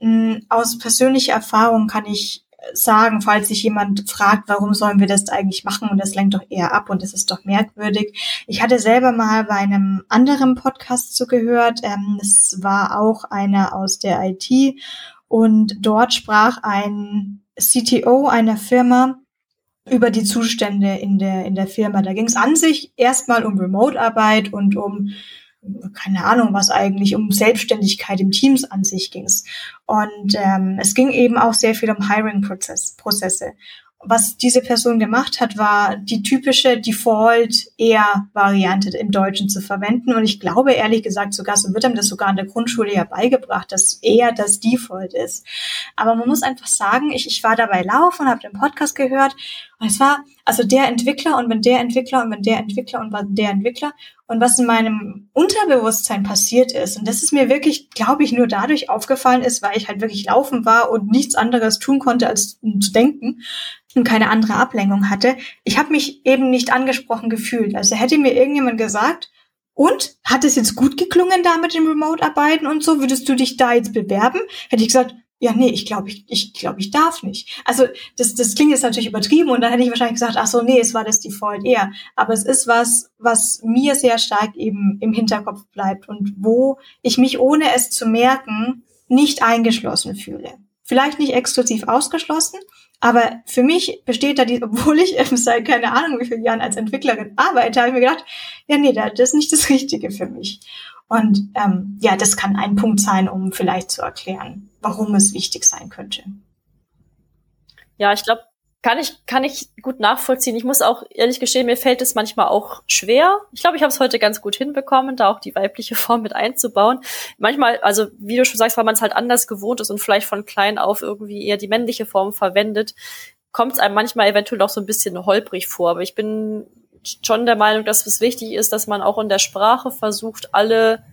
Ähm, aus persönlicher Erfahrung kann ich sagen, falls sich jemand fragt, warum sollen wir das eigentlich machen und das lenkt doch eher ab und das ist doch merkwürdig. Ich hatte selber mal bei einem anderen Podcast zugehört. Ähm, es war auch einer aus der IT und dort sprach ein CTO einer Firma über die Zustände in der in der Firma. Da ging es an sich erstmal um Remote-Arbeit und um keine Ahnung, was eigentlich um Selbstständigkeit im Teams an sich ging. Und ähm, es ging eben auch sehr viel um Hiring-Prozesse was diese Person gemacht hat, war die typische Default-Eher-Variante im Deutschen zu verwenden. Und ich glaube, ehrlich gesagt, sogar so wird einem das sogar in der Grundschule ja beigebracht, dass eher das Default ist. Aber man muss einfach sagen, ich, ich war dabei laufen habe den Podcast gehört. Und es war also der Entwickler und wenn der Entwickler und wenn der Entwickler und wenn der Entwickler. Und was in meinem Unterbewusstsein passiert ist, und das ist mir wirklich, glaube ich, nur dadurch aufgefallen ist, weil ich halt wirklich laufen war und nichts anderes tun konnte, als zu denken, und keine andere Ablenkung hatte, ich habe mich eben nicht angesprochen gefühlt. Also hätte mir irgendjemand gesagt, und hat es jetzt gut geklungen da mit dem Remote-Arbeiten und so? Würdest du dich da jetzt bewerben? Hätte ich gesagt, ja, nee, ich glaube, ich, ich, glaub, ich darf nicht. Also das, das klingt jetzt natürlich übertrieben und dann hätte ich wahrscheinlich gesagt, ach so, nee, es war das Default eher. Aber es ist was, was mir sehr stark eben im Hinterkopf bleibt und wo ich mich ohne es zu merken nicht eingeschlossen fühle. Vielleicht nicht exklusiv ausgeschlossen, aber für mich besteht da die, obwohl ich eben seit keine Ahnung wie vielen Jahren als Entwicklerin arbeite, habe ich mir gedacht, ja, nee, das ist nicht das Richtige für mich. Und ähm, ja, das kann ein Punkt sein, um vielleicht zu erklären, warum es wichtig sein könnte. Ja, ich glaube, kann ich, kann ich gut nachvollziehen. Ich muss auch ehrlich gestehen, mir fällt es manchmal auch schwer. Ich glaube, ich habe es heute ganz gut hinbekommen, da auch die weibliche Form mit einzubauen. Manchmal, also wie du schon sagst, weil man es halt anders gewohnt ist und vielleicht von klein auf irgendwie eher die männliche Form verwendet, kommt es einem manchmal eventuell auch so ein bisschen holprig vor. Aber ich bin schon der Meinung, dass es wichtig ist, dass man auch in der Sprache versucht, alle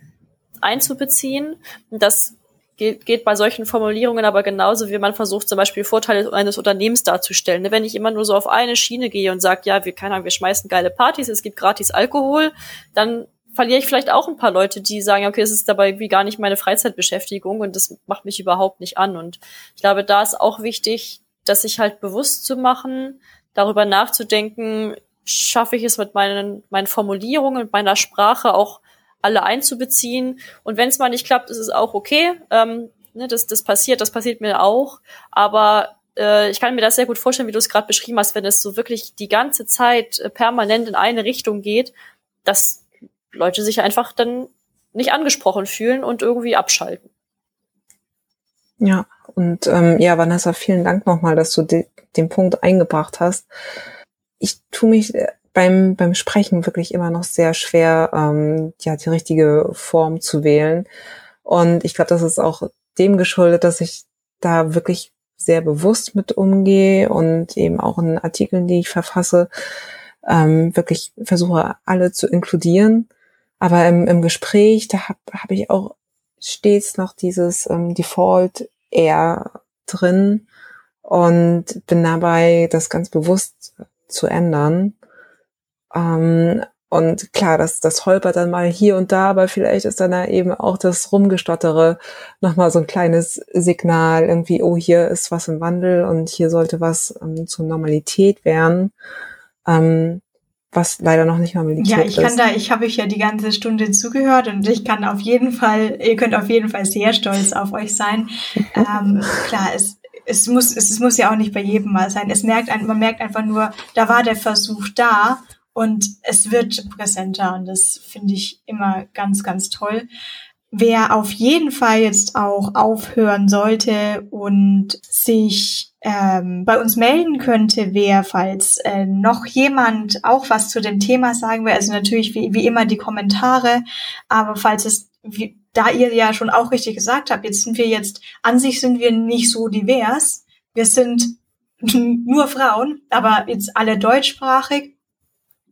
einzubeziehen. Und das geht, geht bei solchen Formulierungen aber genauso, wie man versucht, zum Beispiel Vorteile eines Unternehmens darzustellen. Ne, wenn ich immer nur so auf eine Schiene gehe und sage, ja, wir, keine Ahnung, wir schmeißen geile Partys, es gibt gratis Alkohol, dann verliere ich vielleicht auch ein paar Leute, die sagen, okay, es ist dabei wie gar nicht meine Freizeitbeschäftigung und das macht mich überhaupt nicht an. Und ich glaube, da ist auch wichtig, dass sich halt bewusst zu machen, darüber nachzudenken, schaffe ich es mit meinen, meinen Formulierungen, mit meiner Sprache auch alle einzubeziehen. Und wenn es mal nicht klappt, ist es auch okay. Ähm, ne, das, das passiert, das passiert mir auch. Aber äh, ich kann mir das sehr gut vorstellen, wie du es gerade beschrieben hast, wenn es so wirklich die ganze Zeit äh, permanent in eine Richtung geht, dass Leute sich einfach dann nicht angesprochen fühlen und irgendwie abschalten. Ja, und ähm, ja, Vanessa, vielen Dank nochmal, dass du de den Punkt eingebracht hast. ich tue mich beim, beim Sprechen wirklich immer noch sehr schwer, ähm, ja, die richtige Form zu wählen. Und ich glaube, das ist auch dem geschuldet, dass ich da wirklich sehr bewusst mit umgehe und eben auch in Artikeln, die ich verfasse, ähm, wirklich versuche, alle zu inkludieren. Aber im, im Gespräch, da habe hab ich auch stets noch dieses ähm, Default eher drin und bin dabei, das ganz bewusst zu ändern. Ähm, und klar, das, das holpert dann mal hier und da, aber vielleicht ist dann da eben auch das Rumgestottere nochmal so ein kleines Signal, irgendwie, oh, hier ist was im Wandel und hier sollte was ähm, zur Normalität werden. Ähm, was leider noch nicht Normalität ist. Ja, ich kann ist. da, ich habe euch ja die ganze Stunde zugehört und ich kann auf jeden Fall, ihr könnt auf jeden Fall sehr stolz auf euch sein. ähm, klar, es, es muss, es muss ja auch nicht bei jedem mal sein. Es merkt, man merkt einfach nur, da war der Versuch da und es wird präsenter und das finde ich immer ganz, ganz toll. Wer auf jeden Fall jetzt auch aufhören sollte und sich ähm, bei uns melden könnte, wer, falls äh, noch jemand auch was zu dem Thema sagen will, also natürlich wie, wie immer die Kommentare, aber falls es, wie, da ihr ja schon auch richtig gesagt habt, jetzt sind wir jetzt, an sich sind wir nicht so divers, wir sind nur Frauen, aber jetzt alle deutschsprachig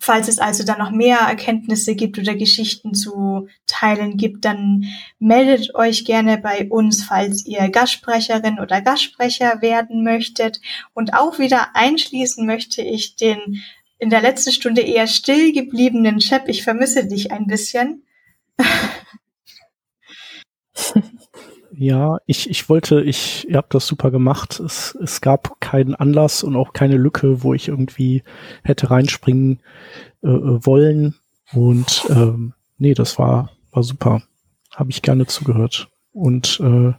Falls es also dann noch mehr Erkenntnisse gibt oder Geschichten zu teilen gibt, dann meldet euch gerne bei uns, falls ihr Gastsprecherin oder Gastsprecher werden möchtet. Und auch wieder einschließen möchte ich den in der letzten Stunde eher still gebliebenen Chef. Ich vermisse dich ein bisschen. Ja, ich, ich wollte, ich, ihr habt das super gemacht. Es, es gab keinen Anlass und auch keine Lücke, wo ich irgendwie hätte reinspringen äh, äh wollen. Und ähm, nee, das war, war super. Habe ich gerne zugehört. Und äh,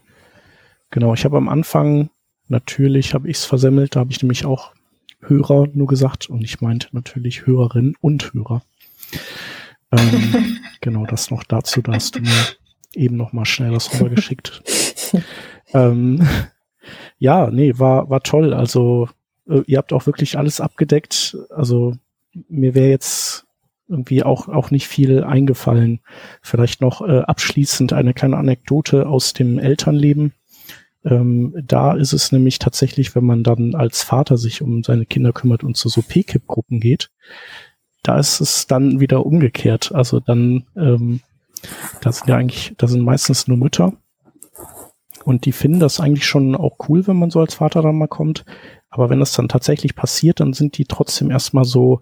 genau, ich habe am Anfang, natürlich habe ich es versemmelt, da habe ich nämlich auch Hörer nur gesagt und ich meinte natürlich Hörerin und Hörer. Ähm, genau, das noch dazu, da hast du mir eben noch mal schnell was rübergeschickt. ähm, ja, nee, war, war toll. Also äh, ihr habt auch wirklich alles abgedeckt. Also mir wäre jetzt irgendwie auch, auch nicht viel eingefallen. Vielleicht noch äh, abschließend eine kleine Anekdote aus dem Elternleben. Ähm, da ist es nämlich tatsächlich, wenn man dann als Vater sich um seine Kinder kümmert und zu so PKIP-Gruppen geht, da ist es dann wieder umgekehrt. Also dann ähm, das sind ja eigentlich, das sind meistens nur Mütter. Und die finden das eigentlich schon auch cool, wenn man so als Vater dann mal kommt. Aber wenn das dann tatsächlich passiert, dann sind die trotzdem erstmal so,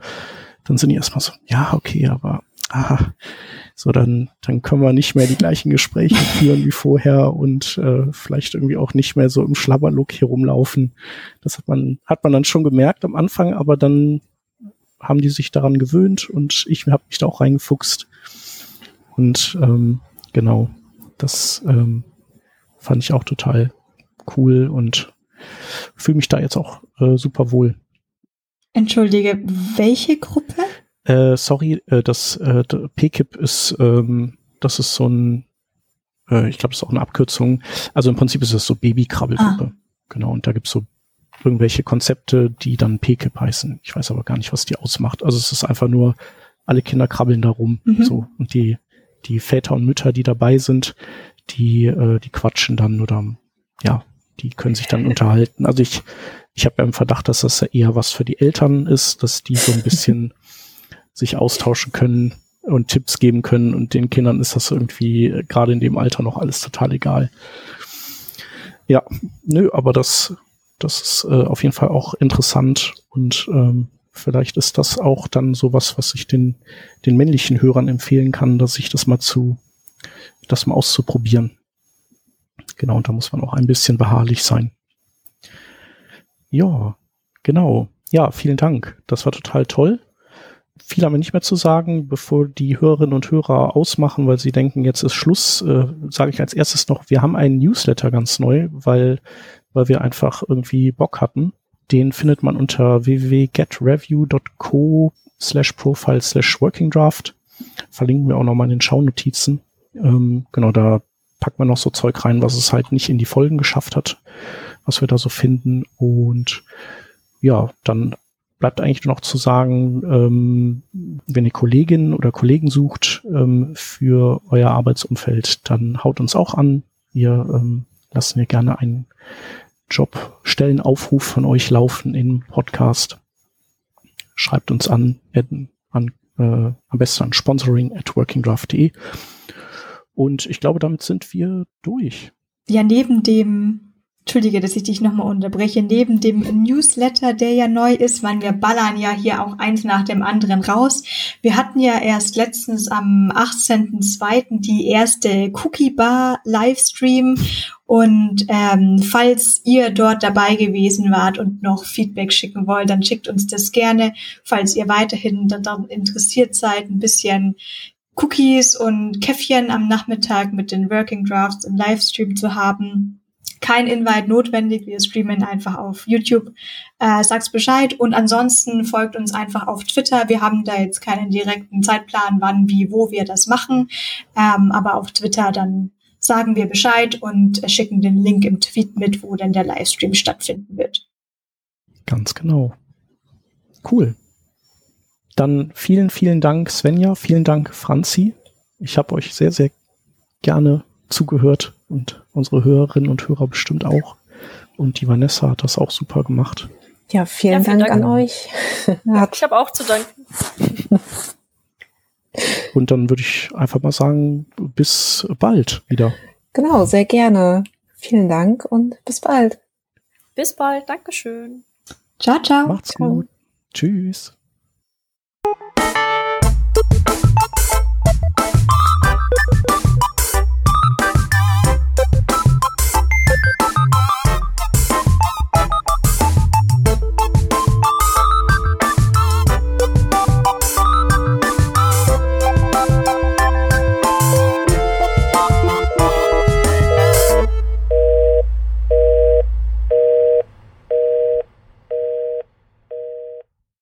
dann sind die erstmal so, ja, okay, aber aha, so dann, dann können wir nicht mehr die gleichen Gespräche führen wie vorher und äh, vielleicht irgendwie auch nicht mehr so im Schlabberlook hier rumlaufen. Das hat man, hat man dann schon gemerkt am Anfang, aber dann haben die sich daran gewöhnt und ich habe mich da auch reingefuchst. Und ähm, genau, das ähm, fand ich auch total cool und fühle mich da jetzt auch äh, super wohl. Entschuldige, welche Gruppe? Äh, sorry, äh, das äh, PKIP ist, ähm, das ist so ein, äh, ich glaube, das ist auch eine Abkürzung. Also im Prinzip ist es so Babykrabbelgruppe. Ah. Genau, und da gibt's so irgendwelche Konzepte, die dann PKIP heißen. Ich weiß aber gar nicht, was die ausmacht. Also es ist einfach nur, alle Kinder krabbeln da rum. Mhm. So, und die die Väter und Mütter, die dabei sind, die, äh, die quatschen dann oder ja, die können sich dann unterhalten. Also ich, ich habe ja im Verdacht, dass das eher was für die Eltern ist, dass die so ein bisschen sich austauschen können und Tipps geben können und den Kindern ist das irgendwie gerade in dem Alter noch alles total egal. Ja, nö, aber das, das ist äh, auf jeden Fall auch interessant und ähm, Vielleicht ist das auch dann sowas, was ich den, den männlichen Hörern empfehlen kann, dass ich das mal zu, das mal auszuprobieren. Genau, und da muss man auch ein bisschen beharrlich sein. Ja, genau. Ja, vielen Dank. Das war total toll. Viel haben wir nicht mehr zu sagen, bevor die Hörerinnen und Hörer ausmachen, weil sie denken, jetzt ist Schluss, äh, sage ich als erstes noch, wir haben einen Newsletter ganz neu, weil, weil wir einfach irgendwie Bock hatten. Den findet man unter www.getreview.co slash profile slash working draft. Verlinken wir auch nochmal in den Schaunotizen. Ähm, genau, da packt man noch so Zeug rein, was es halt nicht in die Folgen geschafft hat, was wir da so finden. Und ja, dann bleibt eigentlich nur noch zu sagen, ähm, wenn ihr Kolleginnen oder Kollegen sucht ähm, für euer Arbeitsumfeld, dann haut uns auch an. Wir ähm, lassen wir gerne einen Jobstellenaufruf von euch laufen im Podcast. Schreibt uns an, an äh, am besten an sponsoring at workingdraft.de. Und ich glaube, damit sind wir durch. Ja, neben dem Entschuldige, dass ich dich nochmal unterbreche. Neben dem Newsletter, der ja neu ist, weil wir ballern ja hier auch eins nach dem anderen raus. Wir hatten ja erst letztens am 18.02. die erste Cookie Bar Livestream und ähm, falls ihr dort dabei gewesen wart und noch Feedback schicken wollt, dann schickt uns das gerne. Falls ihr weiterhin daran interessiert seid, ein bisschen Cookies und Käffchen am Nachmittag mit den Working Drafts im Livestream zu haben, kein Invite notwendig. Wir streamen einfach auf YouTube. Äh, sag's Bescheid. Und ansonsten folgt uns einfach auf Twitter. Wir haben da jetzt keinen direkten Zeitplan, wann, wie, wo wir das machen. Ähm, aber auf Twitter dann sagen wir Bescheid und schicken den Link im Tweet mit, wo dann der Livestream stattfinden wird. Ganz genau. Cool. Dann vielen, vielen Dank, Svenja. Vielen Dank, Franzi. Ich habe euch sehr, sehr gerne zugehört und unsere Hörerinnen und Hörer bestimmt auch. Und die Vanessa hat das auch super gemacht. Ja, vielen, ja, vielen Dank, Dank, an euch. Ja, ich habe auch zu danken. Und dann würde ich einfach mal sagen, bis bald wieder. Genau, sehr gerne. Vielen Dank und bis bald. Bis bald. Dankeschön. Ciao, ciao. Macht's ciao. gut. Tschüss.